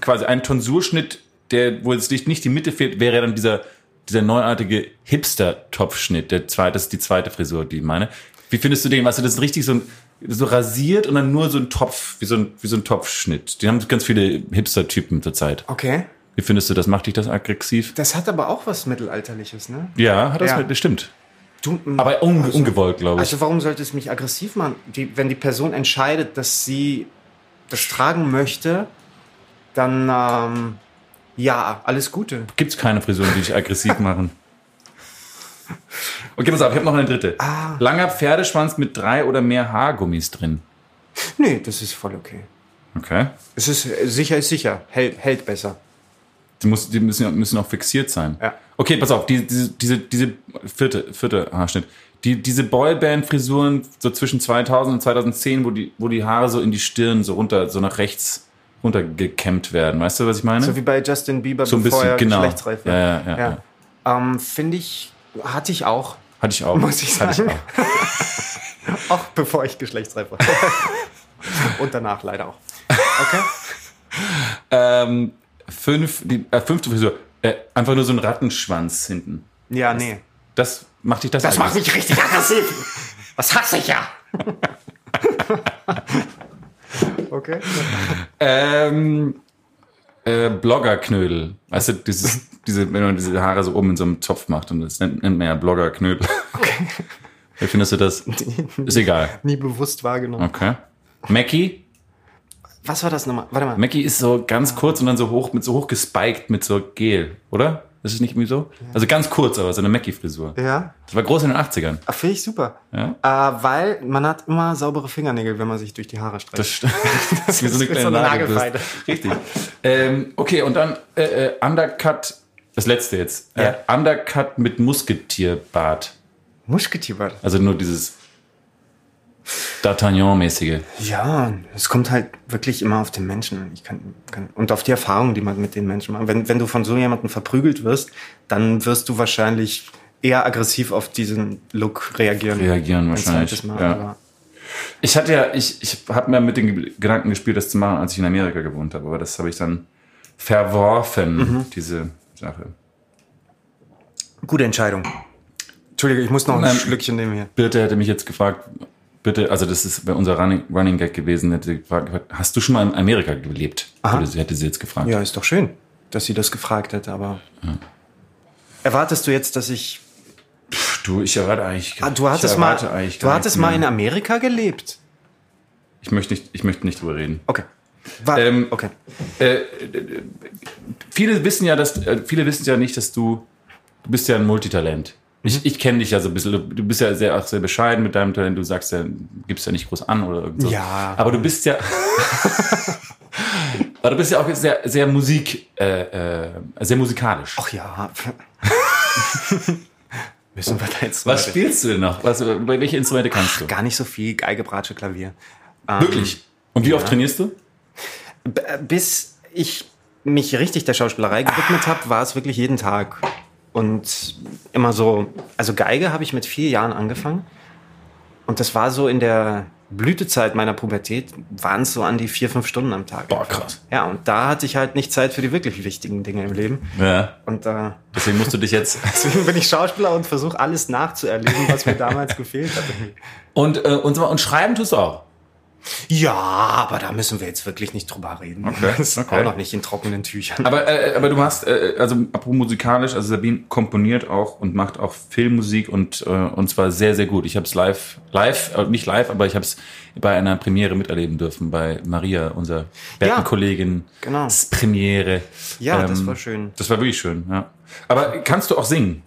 quasi ein Tonsurschnitt, der, wo jetzt nicht, nicht die Mitte fehlt, wäre dann dieser, dieser neuartige Hipster-Topfschnitt. Der zweite, das ist die zweite Frisur, die ich meine. Wie findest du den? Weißt du, das ist richtig so ein, so rasiert und dann nur so ein Topf, wie so ein, wie so ein Topfschnitt. Den haben ganz viele Hipster-Typen zurzeit. Okay. Wie findest du das? Macht dich das aggressiv? Das hat aber auch was Mittelalterliches, ne? Ja, hat das Ja. halt, das stimmt. Du, Aber un, ungewollt, glaube ich. Also warum sollte es mich aggressiv machen? Die, wenn die Person entscheidet, dass sie das tragen möchte, dann ähm, ja, alles Gute. Gibt's keine Frisuren, die dich aggressiv machen? Okay, pass auf, ich habe noch eine dritte. Ah. Langer Pferdeschwanz mit drei oder mehr Haargummis drin. Nee, das ist voll okay. Okay. Es ist äh, sicher ist sicher, hält, hält besser. Die, muss, die müssen, müssen auch fixiert sein. Ja. Okay, pass auf, die, diese, diese, diese vierte, vierte Haarschnitt. Die, diese Boyband-Frisuren so zwischen 2000 und 2010, wo die, wo die Haare so in die Stirn so runter, so nach rechts runtergekämmt werden. Weißt du, was ich meine? So wie bei Justin Bieber, So ein bevor bisschen, er genau. geschlechtsreif war. Ja, ja, ja, Ähm, Finde ich, hatte ich auch. Hatte ich auch. Muss ich Hatte sagen. auch. Auch bevor ich geschlechtsreif war. Und danach leider auch. Okay. Ähm, fünf, die äh, fünfte Frisur. Äh, einfach nur so ein Rattenschwanz hinten. Ja, nee. Das macht dich das Das macht aggressiv? mich richtig aggressiv. Das hasse ich ja. Okay. Ähm, äh, Bloggerknödel. Weißt du, dieses, diese, wenn man diese Haare so oben in so einem Zopf macht und das nennt, nennt man ja Bloggerknödel. Okay. Wie findest du das? Ist egal. Nie bewusst wahrgenommen. Okay. Mackie? Was war das nochmal? Warte mal. Mackie ist so ganz kurz und dann so hoch, mit so hoch gespiked mit so Gel, oder? Das ist nicht irgendwie so? Also ganz kurz, aber so eine Mackie-Frisur. Ja. Das war groß in den 80ern. Ah, Finde ich super. Ja. Äh, weil man hat immer saubere Fingernägel, wenn man sich durch die Haare streicht. Das, das ist wie so eine kleine so eine. Nagelfeile. Richtig. Ähm, okay, und dann äh, äh, Undercut, das letzte jetzt. Äh, Ja. Undercut mit Musketierbart. Musketierbart. Also nur dieses D'Artagnan-mäßige. Ja, es kommt halt wirklich immer auf den Menschen kann, kann, und auf die Erfahrung, die man mit den Menschen macht. Wenn, wenn du von so jemandem verprügelt wirst, dann wirst du wahrscheinlich eher aggressiv auf diesen Look reagieren. Reagieren Ein wahrscheinlich. Mal. Ja. Ich hatte ja, ich, ich habe mir mit den Ge- Gedanken gespielt, das zu machen, als ich in Amerika gewohnt habe, aber das habe ich dann verworfen, Mhm. diese Sache. gute Entscheidung. Entschuldige, ich muss noch ein. Schlückchen nehmen hier. Birte hätte mich jetzt gefragt, bitte, also das ist bei unser Running, Running Gag gewesen, hätte gefragt, hast du schon mal in Amerika gelebt? Aha. Sie, hätte sie jetzt gefragt. Ja, ist doch schön, dass sie das gefragt hätte, aber. Erwartest du jetzt, dass ich. Pff, Du, ich erwarte eigentlich. Ah, du hattest mal, du gar hattest mal in Amerika gelebt. Ich möchte nicht, ich möchte nicht drüber reden. Okay. War, Ähm, okay. Äh, viele wissen ja, dass äh, viele wissen ja nicht, dass du du bist ja ein Multitalent. Ich, ich kenne dich ja so ein bisschen. Du, bist ja sehr, auch sehr bescheiden mit deinem Talent. Du sagst ja, gibst ja nicht groß an oder irgend so. Ja. Aber du bist ja. aber du bist ja auch sehr, sehr Musik, äh, äh, sehr musikalisch. Ach ja. Müssen wir da jetzt Was spielst du denn noch? Was, welche Instrumente kannst du? Gar nicht so viel. Geige, Bratsche, Klavier. Ähm, Wirklich? Und wie oft trainierst du? B- äh, Bis ich mich richtig der Schauspielerei gewidmet habe, war es wirklich jeden Tag. Und immer so, also Geige habe ich mit vier Jahren angefangen. Und das war so in der Blütezeit meiner Pubertät, waren es so an die vier, fünf Stunden am Tag. Boah, krass. Ja, und da hatte ich halt nicht Zeit für die wirklich wichtigen Dinge im Leben. Ja. Und äh, Deswegen musst du dich jetzt. deswegen bin ich Schauspieler und versuche alles nachzuerleben, was mir damals gefehlt hat. Und, äh, und, und schreiben tust du auch. Ja, aber da müssen wir jetzt wirklich nicht drüber reden. Okay, Das ist okay. auch noch nicht in trockenen Tüchern. Aber, äh, aber du hast, äh, also apropos musikalisch, also Sabine komponiert auch und macht auch Filmmusik und, äh, und zwar sehr, sehr gut. Ich habe es live, live, äh, nicht live, aber ich habe es bei einer Premiere miterleben dürfen, bei Maria, unserer Bertenkollegin. genau. Das Premiere. Ja, das Ähm, war schön. Das war wirklich schön, ja. Aber kannst du auch singen?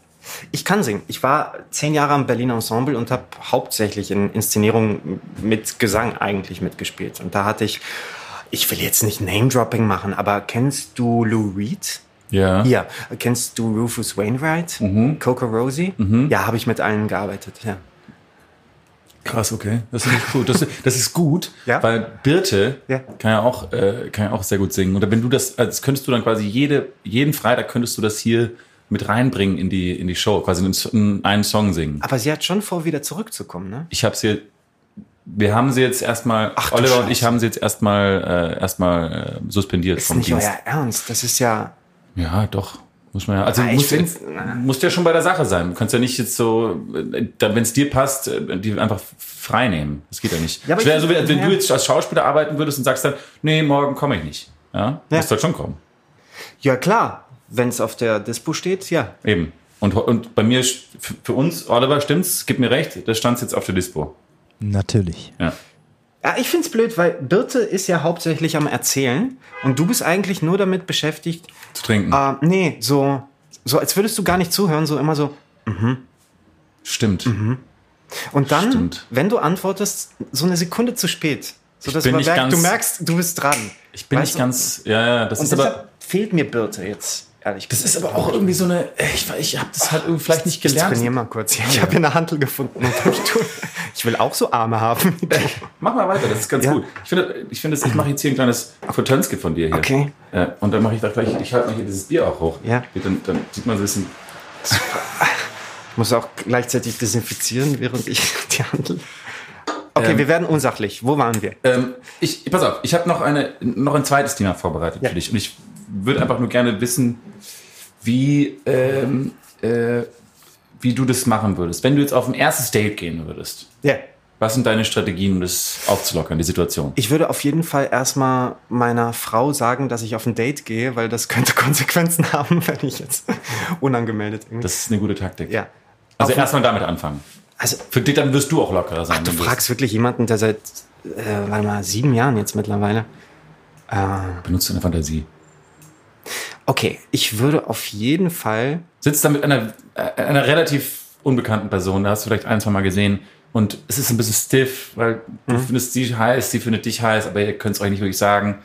Ich kann singen. Ich war zehn Jahre am Berliner Ensemble und habe hauptsächlich in Inszenierungen mit Gesang eigentlich mitgespielt. Und da hatte ich, ich will jetzt nicht Name-Dropping machen, aber kennst du Lou Reed? Ja. Ja. Kennst du Rufus Wainwright? Mhm. Coco Rosie? Ja, habe ich mit allen gearbeitet. Ja. Krass, okay. Das ist gut. Das, das ist gut, Ja. weil Birte Ja. kann ja auch, äh, kann ja auch sehr gut singen. Oder wenn du das, als könntest du dann quasi jede, jeden Freitag könntest du das hier mit reinbringen in die, in die Show, quasi einen, einen Song singen. Aber sie hat schon vor, wieder zurückzukommen, ne? Ich habe sie, wir haben sie jetzt erstmal, Ach Oliver und Scheiße. ich haben sie jetzt erstmal, äh, erstmal äh, suspendiert Ist vom nicht Dienst. euer Ernst. Das ist ja. Ja, doch. Muss man ja. Also Ah, musst, find's- musst ja schon bei der Sache sein. Du kannst ja nicht jetzt so, wenn es dir passt, äh, die einfach frei nehmen. Das geht ja nicht. Ja, aber es wäre so, wenn ja. du jetzt als Schauspieler arbeiten würdest und sagst dann, nee, morgen komme ich nicht. Ja, Ja. musst halt schon kommen. Ja, klar. Wenn es auf der Dispo steht, ja. Eben. Und, und bei mir, für uns, Oliver, stimmt's, gib mir recht, das stand jetzt auf der Dispo. Natürlich. Ja. Ja, ich find's blöd, weil Birte ist ja hauptsächlich am Erzählen und du bist eigentlich nur damit beschäftigt, Zu trinken. äh, nee, so, so als würdest du gar nicht zuhören, so immer so. Stimmt. Und dann, Stimmt. wenn du antwortest, so eine Sekunde zu spät. So dass bin man nicht merkt, ganz- du merkst, du bist dran. Ich bin Weißt nicht du? ganz, ja, ja, das Und ist deshalb aber, fehlt mir Birte jetzt, ehrlich das ist aber auch irgendwie so eine, ich, ich habe das halt irgendwie vielleicht nicht Ich gelernt. trainiere mal kurz. Ich habe hier eine Hantel gefunden. Und ich, ich will auch so Arme haben. Mach mal weiter, das ist ganz Ja. gut. Ich finde, ich, finde, ich mache jetzt hier ein kleines Aquatönske von dir hier. Okay. Äh, und dann mache ich da gleich, ich halte mal hier dieses Bier auch hoch. Ja. Dann, dann sieht man so ein bisschen. Ich muss auch gleichzeitig desinfizieren, während ich die Handel. Okay, Ähm, wir werden unsachlich. Wo waren wir? Ähm, ich, pass auf, ich habe noch, eine, noch ein zweites Thema vorbereitet Ja. für dich. Und ich würde einfach nur gerne wissen, wie, ähm, äh, wie du das machen würdest. Wenn du jetzt auf ein erstes Date gehen würdest, Ja. was sind deine Strategien, um das aufzulockern, die Situation? Ich würde auf jeden Fall erstmal meiner Frau sagen, dass ich auf ein Date gehe, weil das könnte Konsequenzen haben, wenn ich jetzt unangemeldet irgendwie. Das ist eine gute Taktik. ja. Also erstmal damit anfangen. Also, Für dich, dann wirst du auch lockerer sein. du wenn du fragst wirklich jemanden, der seit, äh, warte mal, sieben Jahren jetzt mittlerweile. Äh, Benutzt deine Fantasie. Okay, ich würde auf jeden Fall. Sitzt da mit einer, äh, einer relativ unbekannten Person, da hast du vielleicht ein, zwei Mal gesehen. Und es ist ein bisschen stiff, weil du findest sie heiß, sie findet dich heiß, aber ihr könnt es euch nicht wirklich sagen.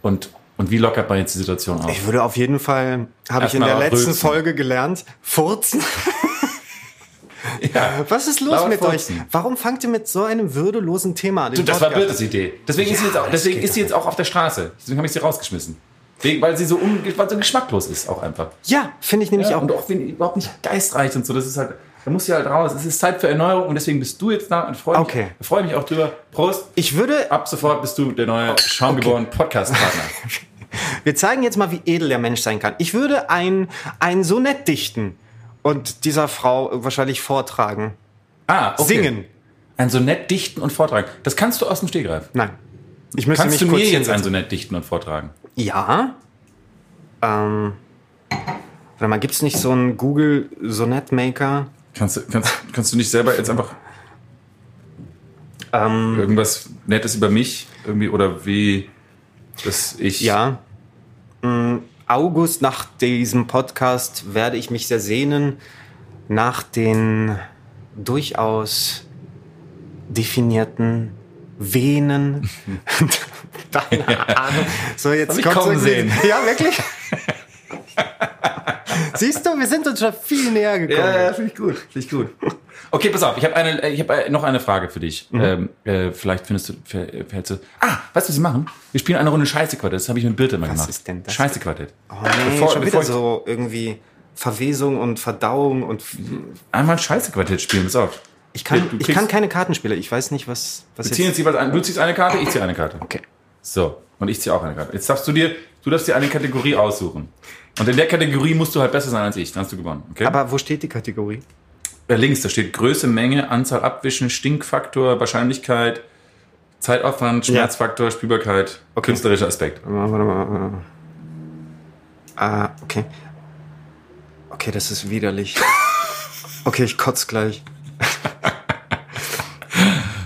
Und, und wie lockert man jetzt die Situation auf? Ich würde auf jeden Fall, habe ich in der letzten rülpsen. Folge gelernt, furzen. Ja. Was ist los mit furzen. euch? Warum fangt ihr mit so einem würdelosen Thema an? Du, das war Podcast? Birtes Idee. Deswegen, ist, sie jetzt auch, deswegen ist sie jetzt auch auf der Straße. Deswegen habe ich sie rausgeschmissen. Wegen, weil sie so, un, weil so geschmacklos ist, auch einfach. Ja, finde ich nämlich Ja, auch. und auch überhaupt nicht geistreich und so. Das ist halt, da muss sie halt raus. Es ist Zeit für Erneuerung und deswegen bist du jetzt da und freue mich, Okay. freue mich auch drüber. Prost. Ich würde, Ab sofort bist du der neue schaumgeborene Podcast-Partner. wir zeigen jetzt mal, wie edel der Mensch sein kann. Ich würde ein, ein Sonett dichten und dieser Frau wahrscheinlich vortragen. Ah, okay. Singen. Ein Sonett dichten und vortragen. Das kannst du aus dem Stegreif. Nein. Ich müsste Kannst mich du mir jetzt ein. Sonett dichten und vortragen? Ja. Ähm. Warte mal, gibt's nicht so einen Google Sonett Maker? Kannst du, kannst, kannst du nicht selber jetzt einfach Ähm, irgendwas Nettes über mich irgendwie oder wie, dass ich. ja. Mm, August, nach diesem Podcast werde ich mich sehr sehnen nach den durchaus definierten Venen. Deine Ahnung. So, jetzt Hab kommen irgendwie- sehen. Ja, wirklich? Siehst du, wir sind uns schon viel näher gekommen. Ja, ja, finde ich gut. Finde ich gut. Okay, pass auf, ich habe eine, ich habe noch eine Frage für dich. Ähm, äh, vielleicht findest du, fäll- fällst du. Ah, weißt du, was wir machen? Wir spielen eine Runde Scheiße-Quartett. Das habe ich mit Birte mal Was gemacht. ist denn das? Scheiße-Quartett. Oh nee, Bevor- schon bevor wieder so irgendwie Verwesung und Verdauung und Einmal Scheiße-Quartett spielen, pass auf. Ich kann, Du ich kann keine Kartenspiele. Ich weiß nicht, was, was Wir ziehen jetzt jeweils ein. Du ziehst eine Karte, ich ziehe eine Karte. Okay. So. Und ich ziehe auch eine Karte. Jetzt darfst du dir, du darfst dir eine Kategorie aussuchen. Und in der Kategorie musst du halt besser sein als ich. Dann hast du gewonnen. Okay? Aber wo steht die Kategorie? Äh, links, da steht Größe, Menge, Anzahl Abwischen, Stinkfaktor, Wahrscheinlichkeit, Zeitaufwand, Schmerzfaktor, Spielbarkeit, künstlerischer Aspekt. Warte mal, warte mal. Ah, okay. Okay, das ist widerlich. Okay, ich kotz gleich.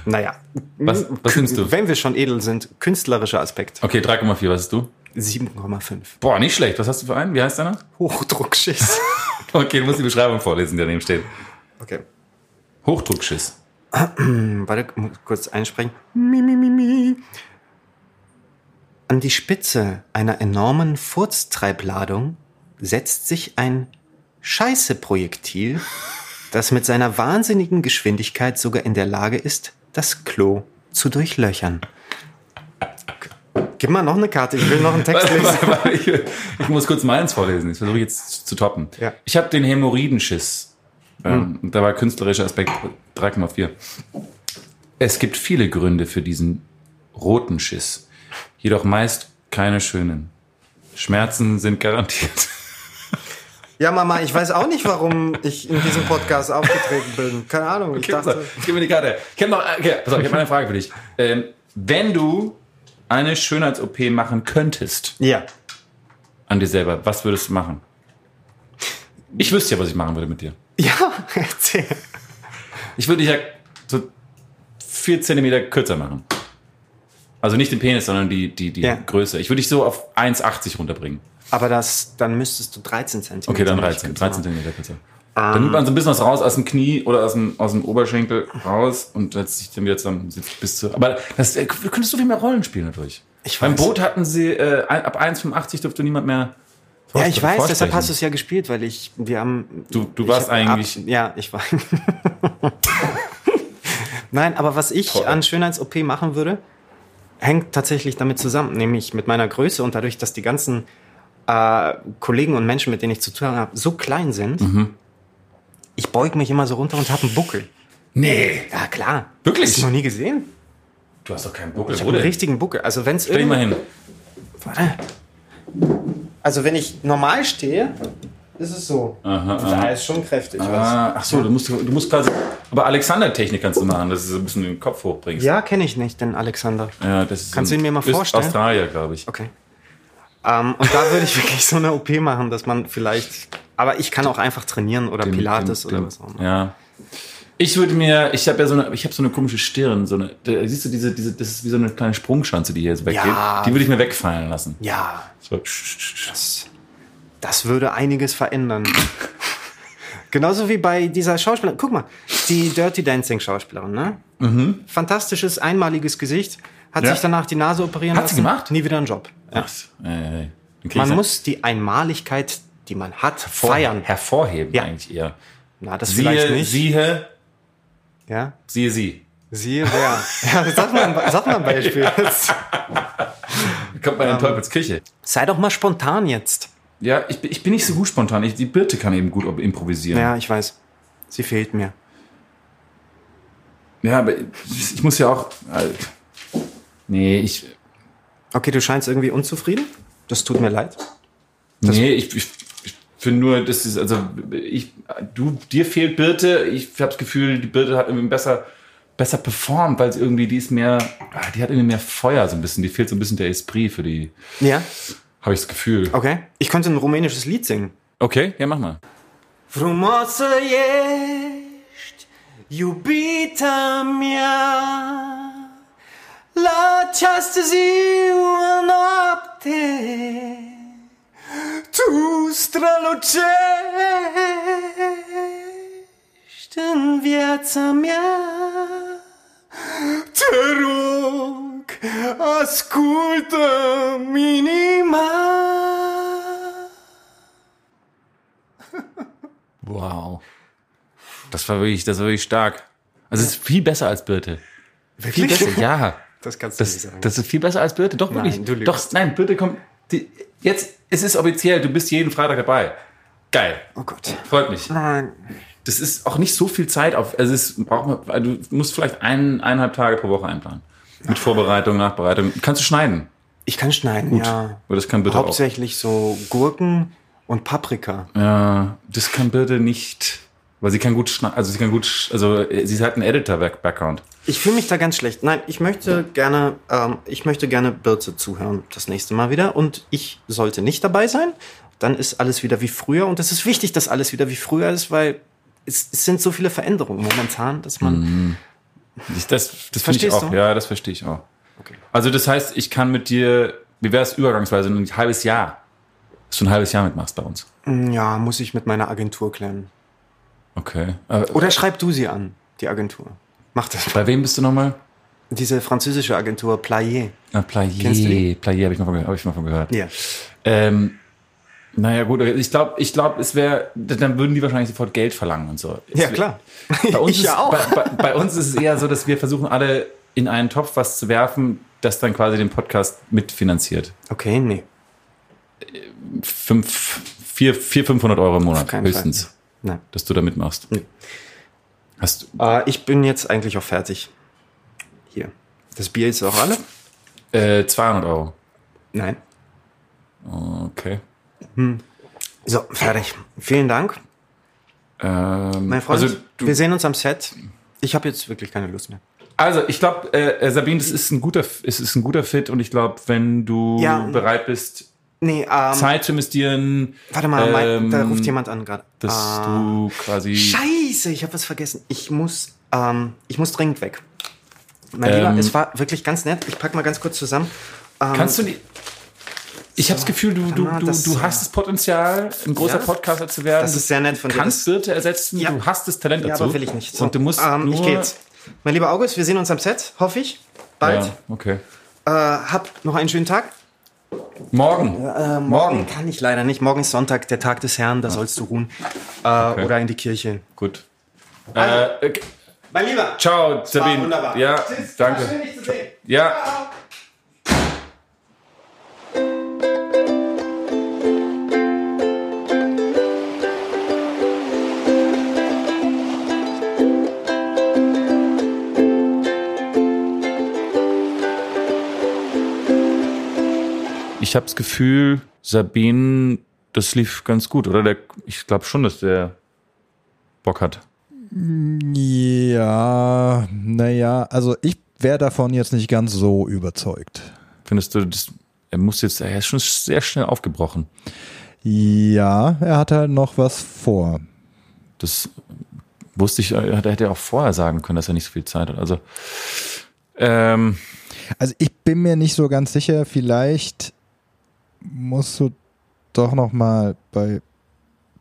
Naja. Was- was nimmst du? Wenn wir schon edel sind, künstlerischer Aspekt. Okay, 3,4, was hast du? 7,5. Boah, nicht schlecht. Was hast du für einen? Wie heißt deiner? Hochdruckschiss. Okay, du musst die Beschreibung vorlesen, die daneben steht. Okay. Hochdruckschiss. Warte, muss kurz einsprechen. Mi, mi, mi, mi. An die Spitze einer enormen Furztreibladung setzt sich ein Scheiße-Projektil, das mit seiner wahnsinnigen Geschwindigkeit sogar in der Lage ist, das Klo zu durchlöchern. Gib mal noch eine Karte, ich will noch einen Text lesen. Ich, ich muss kurz meins vorlesen. Das versuche ich jetzt zu toppen. Ja. Ich habe den Hämorrhoidenschiss. Ähm, und Da war künstlerischer Aspekt 3,4. Es gibt viele Gründe für diesen roten Schiss. Jedoch meist keine schönen. Schmerzen sind garantiert. Ja, Mama, ich weiß auch nicht, warum ich in diesem Podcast aufgetreten bin. Keine Ahnung, ich dachte... gib mir die Karte. Ich habe noch, okay, pass auf, ich habe eine Frage für dich. Ähm, wenn du eine Schönheits-OP machen könntest Ja. an dir selber, was würdest du machen? Ich wüsste ja, was ich machen würde mit dir. Ja, erzähl. Ich würde dich ja so vier Zentimeter kürzer machen. Also nicht den Penis, sondern die, die, die Ja. Größe. Ich würde dich so auf 1,80 runterbringen. Aber das, dann müsstest du 13 Zentimeter. Okay, dann nicht 13. kürzer 13 machen. Zentimeter kürzer. Dann nimmt man so ein bisschen was raus aus dem Knie oder aus dem, aus dem Oberschenkel raus und setzt sich dann wieder zusammen bis zu. Aber das, äh, du könntest so viel mehr Rollen spielen dadurch. Ich Beim weiß. Boot hatten sie, äh, ab 1,85 durfte niemand mehr. Ja, ich weiß, deshalb hast du es ja gespielt, weil ich, wir haben. Du- du warst hab eigentlich- ja, ich war. Nein, aber was ich Toll. an Schönheits-OP machen würde, hängt tatsächlich damit zusammen, nämlich mit meiner Größe und dadurch, dass die ganzen äh, Kollegen und Menschen, mit denen ich zu tun habe, so klein sind. Mhm. Ich beug mich immer so runter und habe einen Buckel. Nee. Ja, klar. Wirklich? Hast du noch nie gesehen? Du hast doch keinen Buckel. Ich habe einen richtigen Buckel. Also wenn es Stell mal hin. Also wenn ich normal stehe, ist es so. Aha, Und da ist schon kräftig. Ah, ach so, du musst, du musst quasi. Aber Alexander-Technik kannst du machen, dass du so ein bisschen den Kopf hochbringst. Ja, kenne ich nicht, den Alexander. Ja, das ist Kannst du ihn mir mal vorstellen? Australier, glaube ich. Okay. Ähm, und da würde ich wirklich so eine OP machen, dass man vielleicht. Aber ich kann auch einfach trainieren oder Den- Pilates den- oder was auch immer. Ja. Ich würde mir, ich habe ja so eine, ich habe so eine komische Stirn, so eine, da, siehst du diese, diese, das ist wie so eine kleine Sprungschanze, die hier jetzt weggeht. Ja. Die würde ich mir wegfallen lassen. Ja. So. Das, Das würde einiges verändern. Genauso wie bei dieser Schauspielerin. Guck mal, die Dirty Dancing Schauspielerin, ne? Fantastisches, einmaliges Gesicht. Hat. Ja. sich danach die Nase operieren Hat lassen. sie gemacht? Nie wieder einen Job. Ja. Äh, Man muss die Einmaligkeit, die man hat, vor- feiern. hervorheben Ja. eigentlich eher. Na, das vielleicht Siehe, nicht. siehe, ja? siehe sie. Siehe wer. ja, sag mal, ein- sag mal ein Beispiel. Kommt man in Teufelsküche. Sei doch mal spontan jetzt. Ja, ich, bin- ich bin nicht so gut spontan. Ich, die Birte kann eben gut improvisieren. Ja, ich weiß. Sie fehlt mir. Ja, aber ich, ich muss ja auch. Äh, nee, ich. Okay, du scheinst irgendwie unzufrieden. Das tut mir leid. Nee, ich, ich, ich finde nur, das ist, also ich, du, dir fehlt Birte. Ich habe das Gefühl, die Birte hat irgendwie besser, besser performt, weil sie irgendwie, die ist mehr, ah, die hat irgendwie mehr Feuer so ein bisschen. Die fehlt so ein bisschen der Esprit für die, Ja, habe ich das Gefühl. okay. Ich könnte ein rumänisches Lied singen. Okay, ja, mach mal. Frumoasă ești, iubita mea, la această ziua noapte, tu strălucești în viața mea. Te rog, ascultă-mi inima. Wow. Das war wirklich, das war wirklich stark. Also es ist viel besser als Birte. Viel besser, ja. Das kannst du nicht Das, sagen. das ist viel besser als Birte, doch Nein, wirklich. du lügst. Doch, nein, Birte kommt. Die, jetzt, es ist offiziell, du bist jeden Freitag dabei. Geil. oh Gott. Freut mich. Nein. Das ist auch nicht so viel Zeit auf. Also es braucht man, du musst vielleicht ein, eineinhalb Tage pro Woche einplanen. Mit Vorbereitung, Nachbereitung. Kannst du schneiden. Ich kann schneiden, ja. Aber das kann Birte auch. Hauptsächlich so Gurken und Paprika. Ja, das kann Birte nicht. Weil sie kann gut schneiden. Also sie kann gut. Also äh, sie hat einen Editor-Background. Ich fühle mich da ganz schlecht. Nein, ich möchte gerne, ähm, ich möchte gerne Birze zuhören das nächste Mal wieder. Und ich sollte nicht dabei sein. Dann ist alles wieder wie früher. Und es ist wichtig, dass alles wieder wie früher ist, weil es, es sind so viele Veränderungen momentan, dass man. Ich, das das finde ich auch. du? Ja, das verstehe ich auch. Okay. Also das heißt, ich kann mit dir, wie wäre es übergangsweise, ein halbes Jahr, dass du ein halbes Jahr mitmachst bei uns. Ja, muss ich mit meiner Agentur klären. Okay. Äh, Oder schreib du sie an, die Agentur. Mach das. bei wem bist du nochmal? Diese französische Agentur Player. Ah, Player. Player habe ich, mal von- hab ich mal von gehört. Ja. Ähm, naja, gut, ich glaube, ich glaub, es wäre, dann würden die wahrscheinlich sofort Geld verlangen und so. Es Ja, klar. Bei uns, ich ist, ja auch. Bei, bei, bei uns ist es eher so, dass wir versuchen, alle in einen Topf was zu werfen, das dann quasi den Podcast mitfinanziert. Okay, nee. Fünf, vier, vier, 500 Euro im Monat höchstens, Fall. Nein. dass du da mitmachst. Hast du, Äh, ich bin jetzt eigentlich auch fertig. Hier. Das Bier ist auch alle? äh, 200 Euro. Nein. Okay. So, fertig. Vielen Dank. Ähm, Mein Freund, also, du, wir sehen uns am Set. Ich habe jetzt wirklich keine Lust mehr. also ich glaube, äh, äh, Sabine, das ist ein guter, es ist ein guter Fit und ich glaube, wenn du Ja. bereit bist, Nee, ähm, Zeit zu investieren, warte mal, ähm, da ruft jemand an gerade. dass Ah, du quasi Scheiße, ich habe was vergessen. Ich muss, ähm, ich muss dringend weg. Mein Ähm, Lieber, es war wirklich ganz nett. Ich pack mal ganz kurz zusammen. Ähm, Kannst du die. Ich habe das Gefühl, du, du, du, das- du hast das Potenzial, ein großer Ja. Podcaster zu werden. Das ist sehr nett von du dir. kannst Das- Birte ersetzen, Ja. du hast das Talent Ja, dazu. aber will ich nicht. So, Und du musst ähm, nur... Ich geh jetzt. Mein lieber August, wir sehen uns am Set, hoffe ich. Bald. Ja, okay. Äh, hab noch einen schönen Tag. Morgen. Äh, morgen, Morgen. kann ich leider nicht. Morgen ist Sonntag, der Tag des Herrn, da sollst du ruhen. Äh, Oder in die Kirche. Gut. Äh, okay. Mein Lieber. Ciao, Sabine. wunderbar. Ja, Tschüss, danke. schön, dich zu sehen. Ja. Ich habe das Gefühl, Sabine, das lief ganz gut, oder? Der, ich glaube schon, dass der Bock hat. Ja, naja, also ich wäre davon jetzt nicht ganz so überzeugt. Findest du, das, er muss jetzt, er ist schon sehr schnell aufgebrochen. Ja, er hat halt noch was vor. Das wusste ich, er hätte ja auch vorher sagen können, dass er nicht so viel Zeit hat. Also, ähm, Also ich bin mir nicht so ganz sicher, vielleicht musst du doch noch mal bei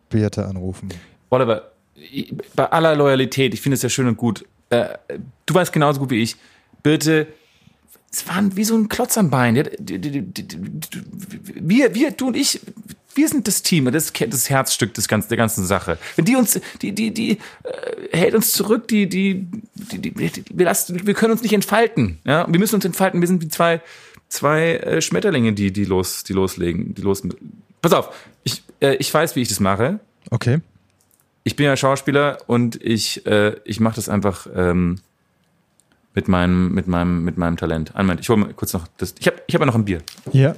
Birte anrufen. Oliver, bei aller Loyalität, ich finde es ja schön und gut. Äh, du weißt genauso gut wie ich. Birte, es waren wie so ein Klotz am Bein. Wir, wir, du und ich, wir sind das Team, das, das Herzstück des ganzen, der ganzen Sache. Wenn die uns, die, die, die äh, hält uns zurück, die, die, die, die, die wir, lassen, wir können uns nicht entfalten. Ja, wir müssen uns entfalten. Wir sind wie zwei, zwei äh, Schmetterlinge, die, die los, die loslegen, die los. Pass auf, ich, äh, ich weiß, wie ich das mache Okay. ich bin ja Schauspieler und ich, äh, ich mache das einfach ähm, mit meinem, mit meinem, mit meinem Talent. Einen Moment, ich hole mal kurz noch das. Ich habe ich hab ja noch ein Bier. Ja.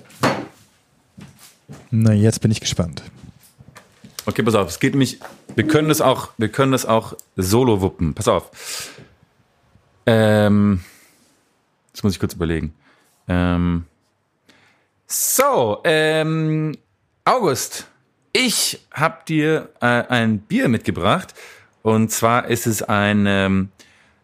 Na, jetzt bin ich gespannt. Okay, pass auf, es geht nämlich, wir können das auch, wir können das auch solo wuppen. Pass auf. Ähm, jetzt muss ich kurz überlegen. Ähm, so, ähm, August, ich habe dir äh, ein Bier mitgebracht. Und zwar ist es ein ähm,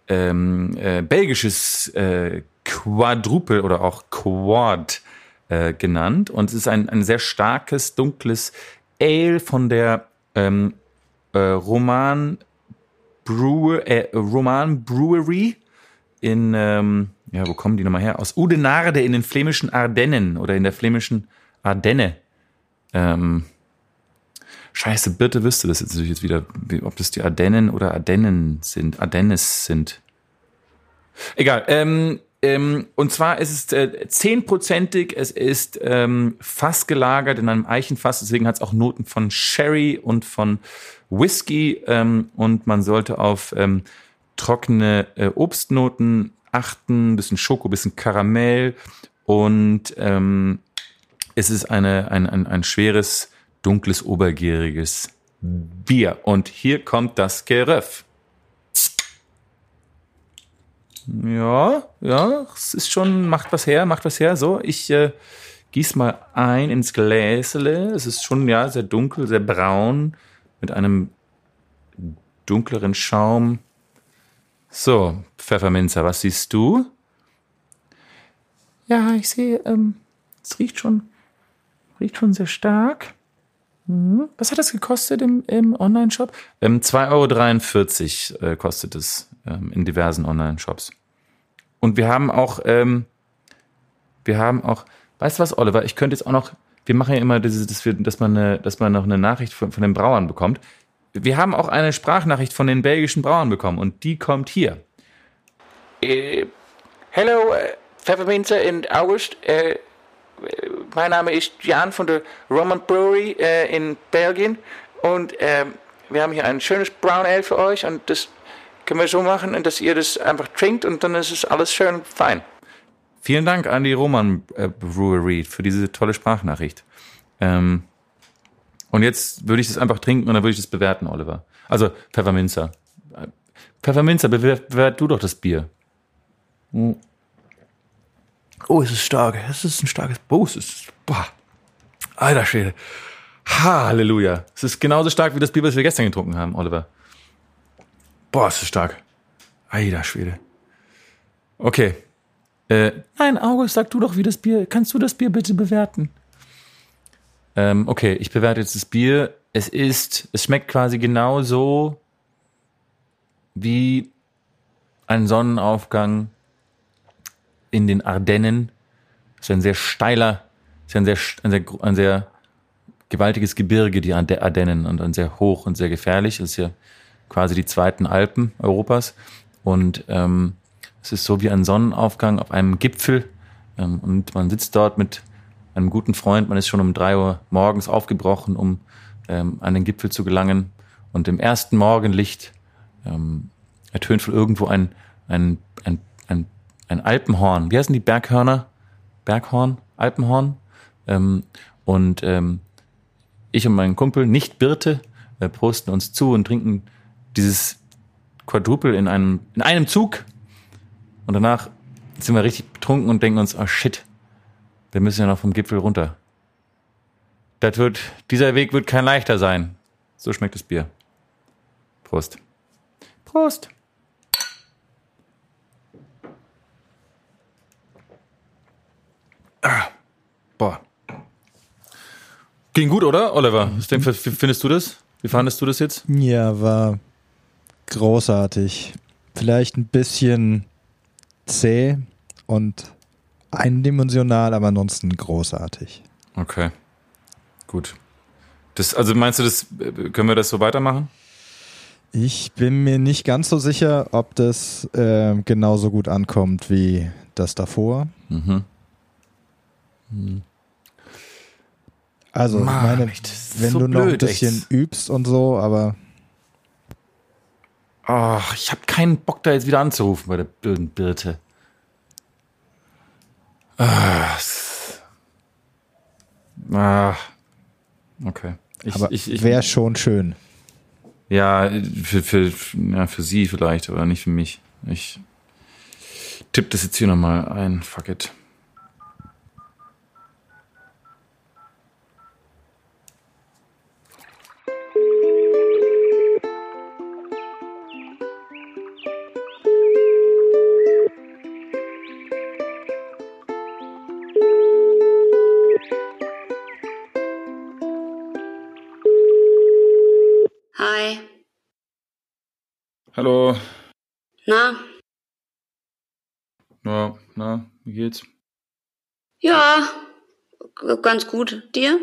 ähm, äh, belgisches äh, Quadruple oder auch Quad äh, genannt. Und es ist ein, ein sehr starkes, dunkles Ale von der ähm, äh, Roman, Brewer, äh, Roman Brewery in, ähm, ja, wo kommen die nochmal her? Aus Oudenarde in den flämischen Ardennen oder in der flämischen Ardenne. Ähm, Scheiße, Birte wüsste das jetzt natürlich jetzt wieder, wie- ob das die Ardennen oder Ardennen sind, Ardennes sind. Egal. Ähm, ähm, und zwar ist es äh, zehnprozentig, es ist ähm, Fass gelagert in einem Eichenfass, deswegen hat es auch Noten von Sherry und von Whisky ähm, und man sollte auf ähm, trockene äh, Obstnoten achten, bisschen Schoko, bisschen Karamell und ähm, es ist eine, ein, ein, ein schweres, dunkles, obergäriges Bier. Und hier kommt das Geröff. Ja, ja, es ist schon, macht was her, macht was her. So, ich äh, gieß mal ein ins Gläsele. Es ist schon, ja, sehr dunkel, sehr braun, mit einem dunkleren Schaum. So, Pfefferminzer, was siehst du? Ja, ich sehe, ähm, es riecht schon, riecht schon sehr stark. Mhm. Was hat das gekostet im, im Online-Shop? Ähm, 2,43 Euro äh, kostet es ähm, in diversen Online-Shops. Und wir haben auch, ähm, wir haben auch, weißt du was, Oliver, ich könnte jetzt auch noch, wir machen ja immer dieses, dass, wir, dass, man, eine, dass man noch eine Nachricht von, von den Brauern bekommt. Wir haben auch eine Sprachnachricht von den belgischen Brauern bekommen und die kommt hier. Äh, hello, äh, Pfefferminze in August. Äh, äh, mein Name ist Jan von der Roman Brewery äh, in Belgien und ähm, wir haben hier ein schönes Brown Ale für euch und das können wir so machen, dass ihr das einfach trinkt und dann ist es alles schön fein. Vielen Dank an die Roman äh, Brewery für diese tolle Sprachnachricht. Ähm, und jetzt würde ich das einfach trinken und dann würde ich das bewerten, Oliver. Also Pfefferminzer. Pfefferminzer, bewer- bewert du doch das Bier. Hm. Oh, es ist stark. Es ist ein starkes Oh, es ist. Boah. Alter Schwede. Halleluja. Es ist genauso stark wie das Bier, was wir gestern getrunken haben, Oliver. Boah, es ist stark. Alter Schwede. Okay. Äh, nein, August, sag du doch, wie das Bier. Kannst du das Bier bitte bewerten? Ähm, okay, ich bewerte jetzt das Bier. Es ist, es schmeckt quasi genauso wie ein Sonnenaufgang in den Ardennen. Das ist ein sehr steiler, ist ein sehr, ein sehr, ein sehr gewaltiges Gebirge, die Arde- Ardennen, und ein sehr hoch und sehr gefährlich. Das ist ja quasi die zweiten Alpen Europas. Und ähm, es ist so wie ein Sonnenaufgang auf einem Gipfel. Ähm, und man sitzt dort mit einem guten Freund. Man ist schon um drei Uhr morgens aufgebrochen, um ähm, an den Gipfel zu gelangen. Und im ersten Morgenlicht ähm, ertönt von irgendwo ein, ein, ein, ein, ein Alpenhorn. Wie heißen die Berghörner? Berghorn? Alpenhorn? Ähm, und ähm, ich und mein Kumpel, nicht Birte, äh, posten uns zu und trinken dieses Quadruple in einem, in einem Zug. Und danach sind wir richtig betrunken und denken uns, oh shit, wir müssen ja noch vom Gipfel runter. Das wird, dieser Weg wird kein leichter sein. So schmeckt das Bier. Prost. Prost. Ah, boah. Ging gut, oder, Oliver? Ich denke, wie findest du das? Wie fandest du das jetzt? Ja, war großartig. Vielleicht ein bisschen zäh und eindimensional, aber ansonsten großartig. Okay. Gut. Das, also meinst du, das können wir das so weitermachen? Ich bin mir nicht ganz so sicher, ob das äh, genauso gut ankommt wie das davor. Mhm. Also, Mann, ich meine, wenn so du noch ein bisschen echt. übst und so, aber Oh, ich habe keinen Bock, da jetzt wieder anzurufen bei der blöden Birte. Ah, ah. Okay. Ich, aber ich, ich, wäre schon schön. Ja, für, für, ja, für sie vielleicht, aber nicht für mich. Ich tippe das jetzt hier nochmal ein. Fuck it. Hallo. Na? Ja, na, wie geht's? Ja, ganz gut. Dir?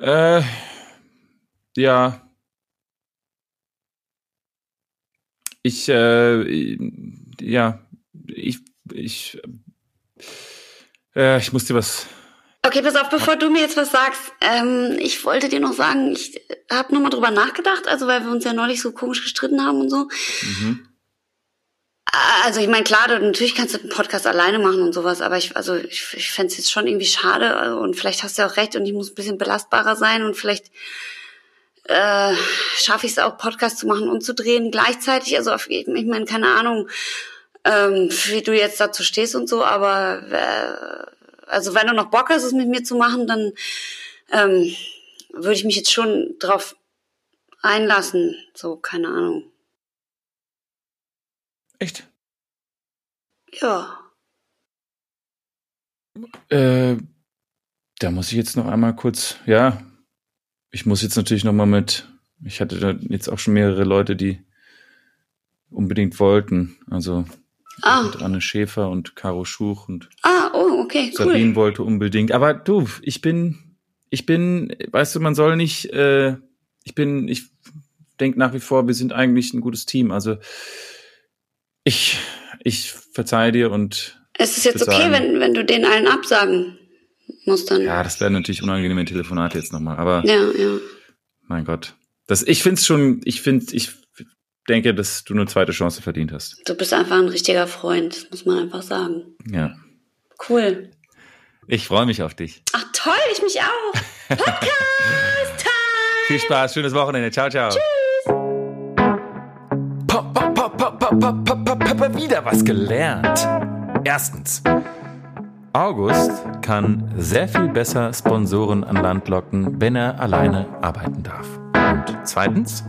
Äh, ja. Ich, äh, ja, ich, ich, äh, ich muss dir was. Okay, pass auf, bevor du mir jetzt was sagst. Ähm, ich wollte dir noch sagen, ich habe nochmal drüber nachgedacht, also weil wir uns ja neulich so komisch gestritten haben und so. Mhm. Also ich meine, klar, du, natürlich kannst du einen Podcast alleine machen und sowas, aber ich, also ich, ich fände es jetzt schon irgendwie schade äh, und vielleicht hast du ja auch recht und ich muss ein bisschen belastbarer sein und vielleicht äh, schaffe ich es auch, Podcast zu machen und zu drehen gleichzeitig. Also auf, ich meine, keine Ahnung, ähm, wie du jetzt dazu stehst und so, aber äh, also wenn du noch Bock hast, es mit mir zu machen, dann ähm, würde ich mich jetzt schon drauf einlassen. So, keine Ahnung. Echt? Ja. Äh, da muss ich jetzt noch einmal kurz, ja, ich muss jetzt natürlich noch mal mit, ich hatte da jetzt auch schon mehrere Leute, die unbedingt wollten, also Ah, mit Anne Schäfer und Caro Schuch und ah, okay, cool. Sabine wollte unbedingt, aber du, ich bin, ich bin, weißt du, man soll nicht, äh, ich bin, ich denke nach wie vor, wir sind eigentlich ein gutes Team, also ich, ich verzeihe dir und Es ist jetzt okay, wenn, wenn du den allen absagen musst dann. ja, das wäre natürlich unangenehme Telefonate jetzt nochmal, aber ja. ja. Mein Gott. Das, ich find's schon, ich find, ich denke, dass du eine zweite Chance verdient hast. Du bist einfach ein richtiger Freund, das muss man einfach sagen. Ja. Cool. Ich freue mich auf dich. Ach toll, ich mich auch. Podcast Time! Viel Spaß, schönes Wochenende. Ciao, ciao. Tschüss. Wieder was gelernt. Erstens. August kann sehr viel besser Sponsoren an Land locken, wenn er alleine arbeiten darf. Und zweitens,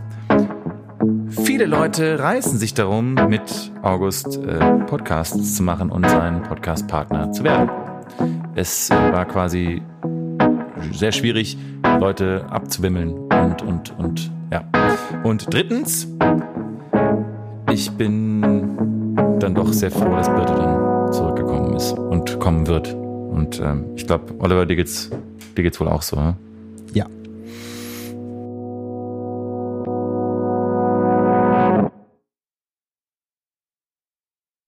viele Leute reißen sich darum, mit August äh, Podcasts zu machen und sein Podcast-Partner zu werden. Es äh, war quasi sehr schwierig, Leute abzuwimmeln und, und, und, ja. Und drittens, ich bin dann doch sehr froh, dass Birte dann zurückgekommen ist und kommen wird. Und ähm, ich glaube, Oliver, dir geht's, dir geht's wohl auch so, ne?